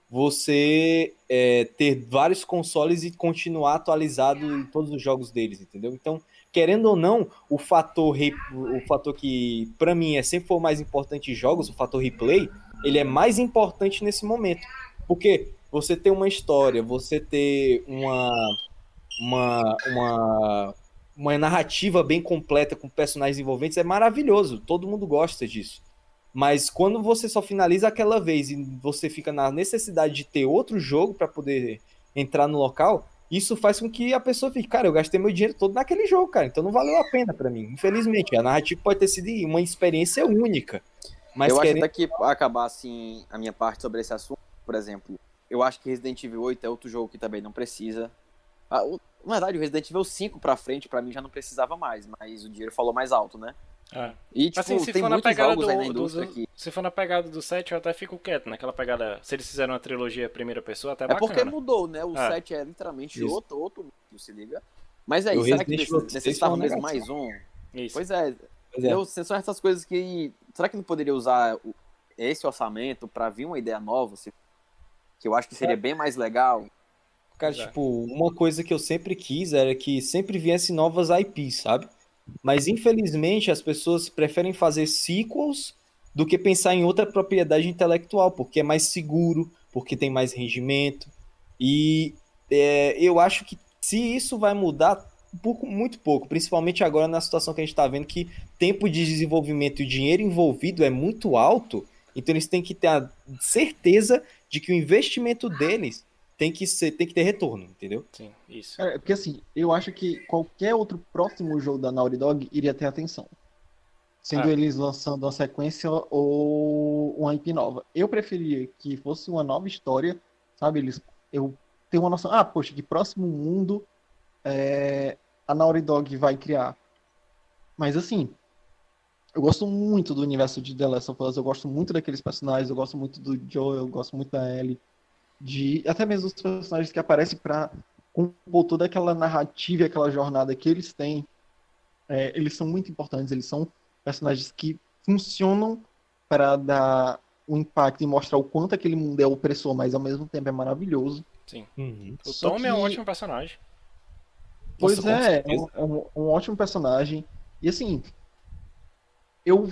você é, ter vários consoles e continuar atualizado em todos os jogos deles, entendeu? Então, querendo ou não, o fator, o fator que para mim é sempre foi o mais importante em jogos, o fator replay, ele é mais importante nesse momento. Porque você ter uma história, você ter uma uma, uma, uma narrativa bem completa com personagens envolventes é maravilhoso. Todo mundo gosta disso. Mas quando você só finaliza aquela vez e você fica na necessidade de ter outro jogo para poder entrar no local, isso faz com que a pessoa fique, cara, eu gastei meu dinheiro todo naquele jogo, cara, então não valeu a pena para mim. Infelizmente, a narrativa pode ter sido uma experiência única. Mas eu querendo... acho até que acabar assim a minha parte sobre esse assunto, por exemplo, eu acho que Resident Evil 8 é outro jogo que também não precisa. O- na verdade, o Resident Evil 5 pra frente, pra mim, já não precisava mais, mas o dinheiro falou mais alto, né? é. E, tipo, Assim, se tem for na muitos pegada jogos do, aí na indústria do- que... se for na pegada do 7, eu até fico quieto. Naquela pegada, se eles fizeram uma trilogia primeira pessoa, até É bacana. porque mudou, né? O É. 7 é literalmente Isso. outro, outro mundo, se liga. Mas é O isso, será que Resident Evil necess- 6 necessitava mesmo negativo. mais um? Isso. Pois é, Pois é. entendeu? são essas coisas que... Será que não poderia usar esse orçamento pra vir uma ideia nova? se- Que eu acho que seria É. bem mais legal. Cara, é. tipo, uma coisa que eu sempre quis era que sempre viesse novas IPs, sabe? Mas infelizmente as pessoas preferem fazer sequels do que pensar em outra propriedade intelectual, porque é mais seguro, porque tem mais rendimento. E é, eu acho que se isso vai mudar, pouco, muito pouco, principalmente agora na situação que a gente está vendo, que tempo de desenvolvimento e dinheiro envolvido é muito alto, então eles têm que ter a certeza de que o investimento deles tem que ser, tem que ter retorno, entendeu? Sim, isso. É porque assim, eu acho que qualquer outro próximo jogo da Naughty Dog iria ter atenção. Sendo Ah. eles lançando uma sequência ou uma IP nova. Eu preferia que fosse uma nova história, sabe? Eles, eu tenho uma noção, ah, poxa, que próximo mundo é, a Naughty Dog vai criar. Mas assim, eu gosto muito do universo de The Last of Us, eu gosto muito daqueles personagens, eu gosto muito do Joel, eu gosto muito da Ellie, de até mesmo os personagens que aparecem pra compor toda aquela narrativa e aquela jornada que eles têm. É, eles são muito importantes, eles são personagens que funcionam para dar o impacto e mostrar o quanto aquele mundo é opressor, mas ao mesmo tempo é maravilhoso. Uhum. O Tom é um que- ótimo personagem. Pois Nossa, é, é um, é um- um ótimo personagem. E assim, eu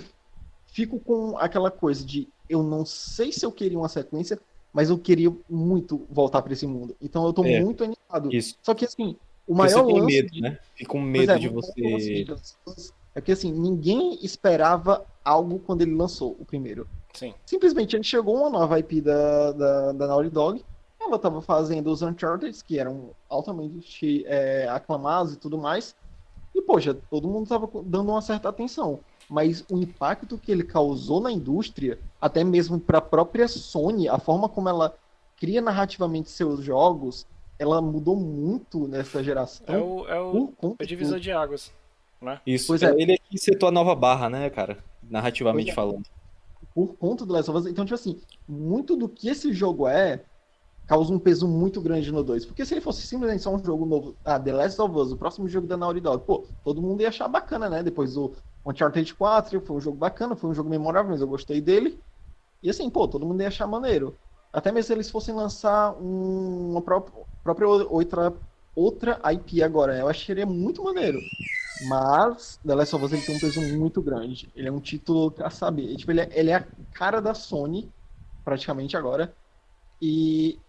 fico com aquela coisa de eu não sei se eu queria uma sequência, mas eu queria muito voltar para esse mundo. Então eu tô É. muito animado. Isso. Só que assim, o maior você tem lance medo, de- né? Fica com medo é, de você. É porque assim, ninguém esperava algo quando ele lançou o primeiro. Sim. Simplesmente ele chegou uma nova IP da, da, da Naughty Dog. Ela estava fazendo os Uncharted, que eram altamente é, aclamados e tudo mais. E, poxa, todo mundo estava dando uma certa atenção. Mas o impacto que ele causou na indústria, até mesmo para a própria Sony, a forma como ela cria narrativamente seus jogos, ela mudou muito nessa geração. É o, é o, o divisor de águas. Isso. Pois é. Ele é que setou a nova barra, né, cara? Narrativamente é. falando. por conta do Last of Us. Então, tipo assim, muito do que esse jogo é causa um peso muito grande no 2. Porque se ele fosse simplesmente só um jogo novo, ah, The Last of Us, o próximo jogo da Naughty Dog, pô, todo mundo ia achar bacana, né? Depois do Uncharted 4, foi um jogo bacana, foi um jogo memorável, mas eu gostei dele. E assim, pô, todo mundo ia achar maneiro. Até mesmo se eles fossem lançar um- uma pró- própria outra, outra IP agora, eu acharia muito maneiro. Mas The Last of Us ele tem um peso muito grande. Ele é um título, a saber, tipo, ele é, ele é a cara da Sony, praticamente agora. E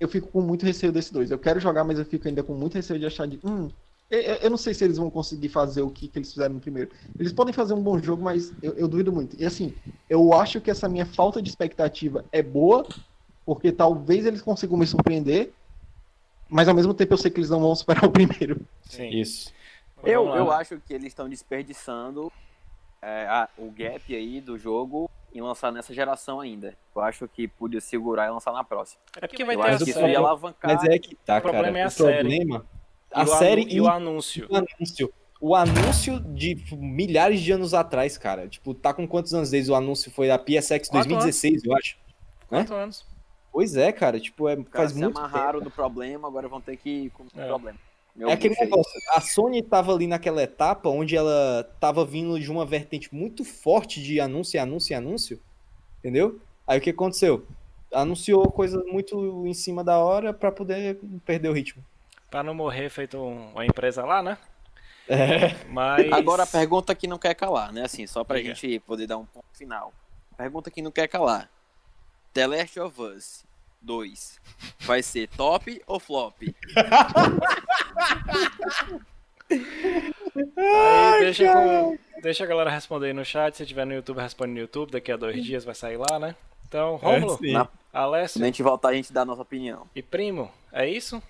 eu fico com muito receio desse dois. Eu quero jogar, mas eu fico ainda com muito receio de achar de. Hum, eu, não sei se eles vão conseguir fazer o que, que eles fizeram no primeiro. Eles podem fazer um bom jogo, mas eu, eu duvido muito. E assim, eu acho que essa minha falta de expectativa é boa, porque talvez eles consigam me surpreender. Mas ao mesmo tempo eu sei que eles não vão superar o primeiro. Sim. Isso. Eu, eu acho que eles estão desperdiçando é, a- o gap aí do jogo em lançar nessa geração ainda. Eu acho que podia segurar e lançar na próxima. É porque vai eu ter a acho que isso ia alavancar. Mas é que tá, O problema cara. é a o série. problema. E A o série anu- e o anúncio. o anúncio. O anúncio de milhares de anos atrás, cara. Tipo, tá com quantos anos desde o anúncio? Foi a PSX Quatro 2016, eu acho. Quantos anos? Pois é, cara. Tipo, é, Os caras faz se muito amarraram no problema, agora vão ter que ir com o É. problema. Meu É aquele negócio, a Sony tava ali naquela etapa onde ela tava vindo de uma vertente muito forte de anúncio, anúncio, anúncio, entendeu? Aí o que aconteceu? Anunciou coisas muito em cima da hora pra poder perder o ritmo. Pra não morrer feito um- uma empresa lá, né? É. Mas. Agora a pergunta que não quer calar, né? Assim, só pra Diga. gente poder dar um ponto final. Pergunta que não quer calar. The Last of Us 2 vai ser top ou flop? Aí deixa, com- deixa a galera responder aí no chat. Se tiver no YouTube, responde no YouTube. Daqui a dois dias vai sair lá, né? Então, Rômulo, É, Alessio Quando a gente voltar, a gente dá a nossa opinião. e Primo, é isso?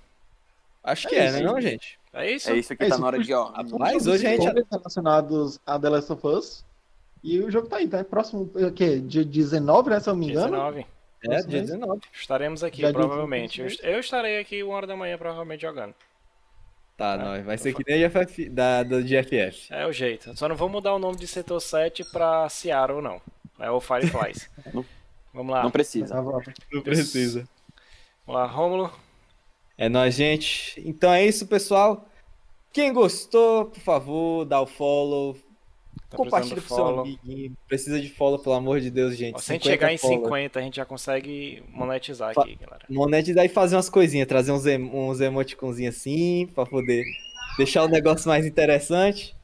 Acho que É é, isso né, não, gente? É isso? É isso que É tá isso. na hora de, ó. Mas hoje a gente. Jogos relacionados a The Last of Us. E o jogo tá aí, tá? Próximo, o quê? Dia 19, né? Se eu não me engano. 19. É, dia 19. Estaremos aqui, provavelmente. Eu, estarei aqui uma hora da manhã, provavelmente, jogando. Tá, nós. Vai ser que nem a GFF, da, da GFF. É o jeito. Só não vou mudar o nome de Setor 7 pra Seattle, não. É o Fireflies. [LAUGHS] Vamos lá. Não precisa. Tá. Não precisa. Vamos lá, Rômulo. É nóis, gente. Então é isso, pessoal. Quem gostou, por favor, dá o follow. Tá Compartilha pro seu amiguinho. Precisa de follow, pelo amor de Deus, gente. Ó, Se a gente 50 chegar em follow. 50, a gente já consegue monetizar Fa- aqui, galera. Monetizar e fazer umas coisinhas, trazer uns, em- uns emoticonzinhos assim, pra poder deixar o negócio mais interessante.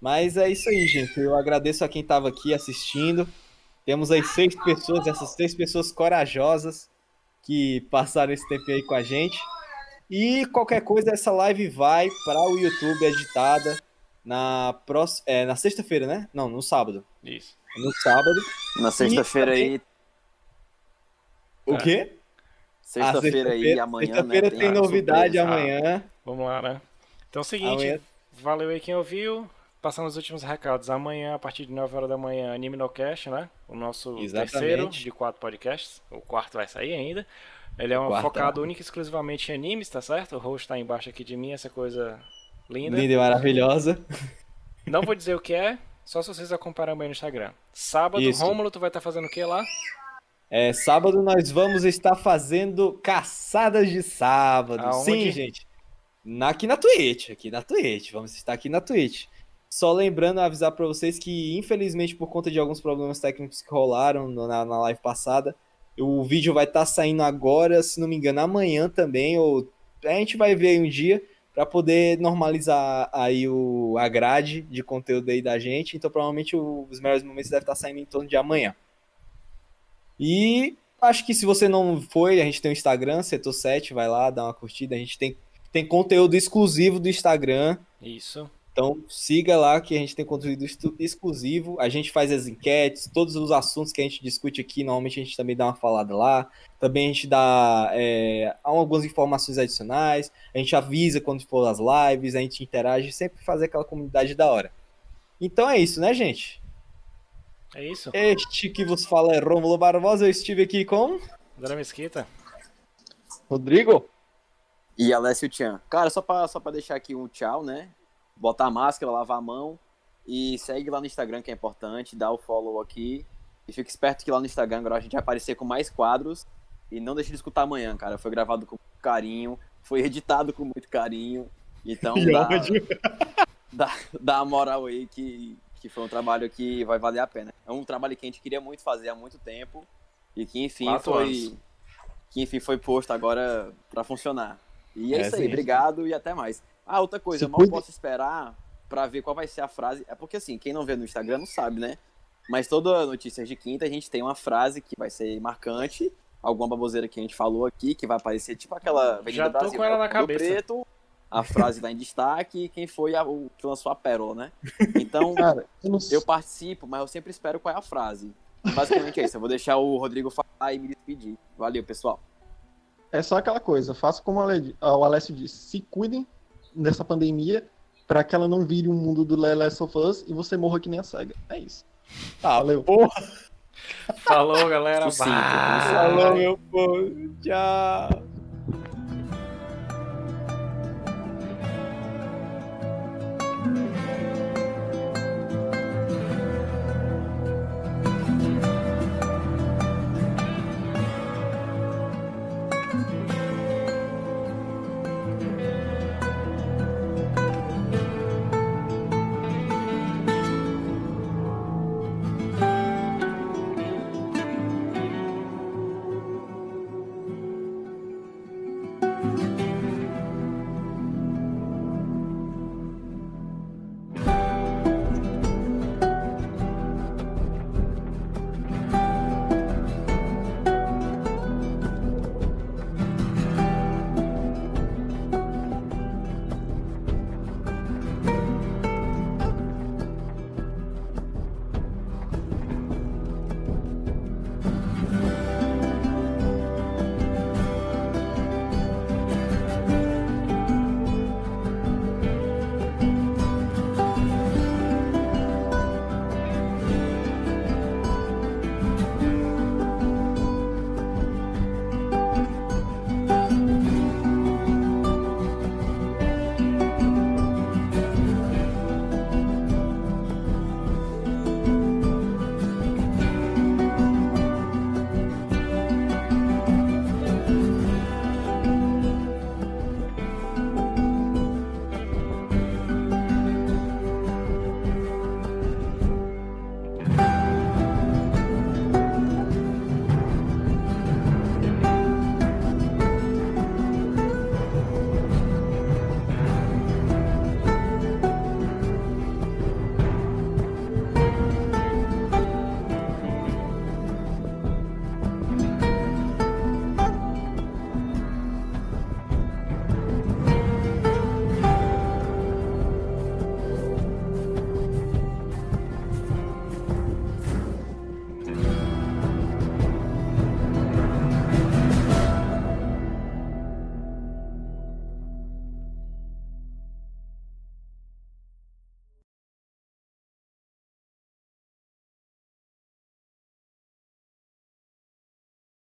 Mas é isso aí, gente. Eu agradeço a quem tava aqui assistindo. Temos aí seis pessoas, essas seis pessoas corajosas que passaram esse tempo aí com a gente. E qualquer coisa, essa live vai para o YouTube editada na, próxima, é, na sexta-feira, né? Não, no sábado. Isso. No sábado. Na sexta-feira também- aí. O É. quê? Ah, Sexta-feira aí, amanhã. Sexta-feira né, tem a novidade surpresa. amanhã. Vamos lá, né? Então é o seguinte, Amanhã- valeu aí quem ouviu. Passando os últimos recados. Amanhã, a partir de 9 horas da manhã, Anime no Cast, né? O nosso Exatamente. terceiro de quatro podcasts. O quarto vai sair ainda. Ele é um focado único e exclusivamente em animes, tá certo? O host tá embaixo aqui de mim, essa coisa linda. Linda e maravilhosa. Não vou dizer o que é, só se vocês acompanharem aí no Instagram. Sábado, Isso. Rômulo, tu vai estar fazendo o que lá? É, sábado nós vamos estar fazendo caçadas de sábado. Aonde? Sim, gente. Na, aqui na Twitch, aqui na Twitch. Vamos estar aqui na Twitch. Só lembrando, avisar para vocês que, infelizmente, por conta de alguns problemas técnicos que rolaram na, na live passada, o vídeo vai estar tá saindo agora, se não me engano, amanhã também, ou a gente vai ver aí um dia, para poder normalizar aí o, a grade de conteúdo aí da gente. Então, provavelmente, o, os melhores momentos devem estar tá saindo em torno de amanhã. E acho que se você não foi, a gente tem o Instagram, Setor 7, vai lá, dá uma curtida. A gente tem, tem conteúdo exclusivo do Instagram. Isso. Então siga lá que a gente tem conteúdo exclusivo. A gente faz as enquetes, todos os assuntos que a gente discute aqui, normalmente a gente também dá uma falada lá. Também a gente dá é, algumas informações adicionais. A gente avisa quando for as lives, a gente interage, sempre fazer aquela comunidade da hora. Então é isso, né, gente? É isso. Este que vos fala é Rômulo Barbosa. Eu estive aqui com. André Mesquita. Rodrigo. E Alessio Tian. Cara, só pra, só pra deixar aqui um tchau, né? Botar a máscara, lavar a mão. E segue lá no Instagram, que é importante. Dá o follow aqui. E fica esperto que lá no Instagram agora a gente vai aparecer com mais quadros. E não deixe de escutar amanhã, cara. Foi gravado com muito carinho. Foi editado com muito carinho. Então [LAUGHS] dá, [LAUGHS] dá, dá a moral aí que, que foi um trabalho que vai valer a pena. É um trabalho que a gente queria muito fazer há muito tempo e que enfim Quatro foi anos. que enfim foi posto agora para funcionar. E é, é isso aí, sim. obrigado e até mais. Ah, outra coisa, Se eu mal cuide. posso esperar para ver qual vai ser a frase. É porque assim, quem não vê no Instagram não sabe, né? Mas toda notícias de quinta a gente tem uma frase que vai ser marcante, alguma baboseira que a gente falou aqui, que vai aparecer tipo aquela Avenida Já tô Brasil, com ela na cabeça. Preto, a frase está em destaque e quem foi a, o que lançou a pérola, né? Então, [LAUGHS] Cara, eu, não... eu, participo, mas eu sempre espero qual é a frase. Basicamente é isso. Eu vou deixar o Rodrigo falar e me despedir. Valeu, pessoal. É só aquela coisa. Faça como o Alessio disse. Se cuidem dessa pandemia para que ela não vire um mundo do The Last of Us e você morra que nem a SEGA. É isso. Ah, Valeu. Porra. Falou, galera. Falou, meu povo. Tchau.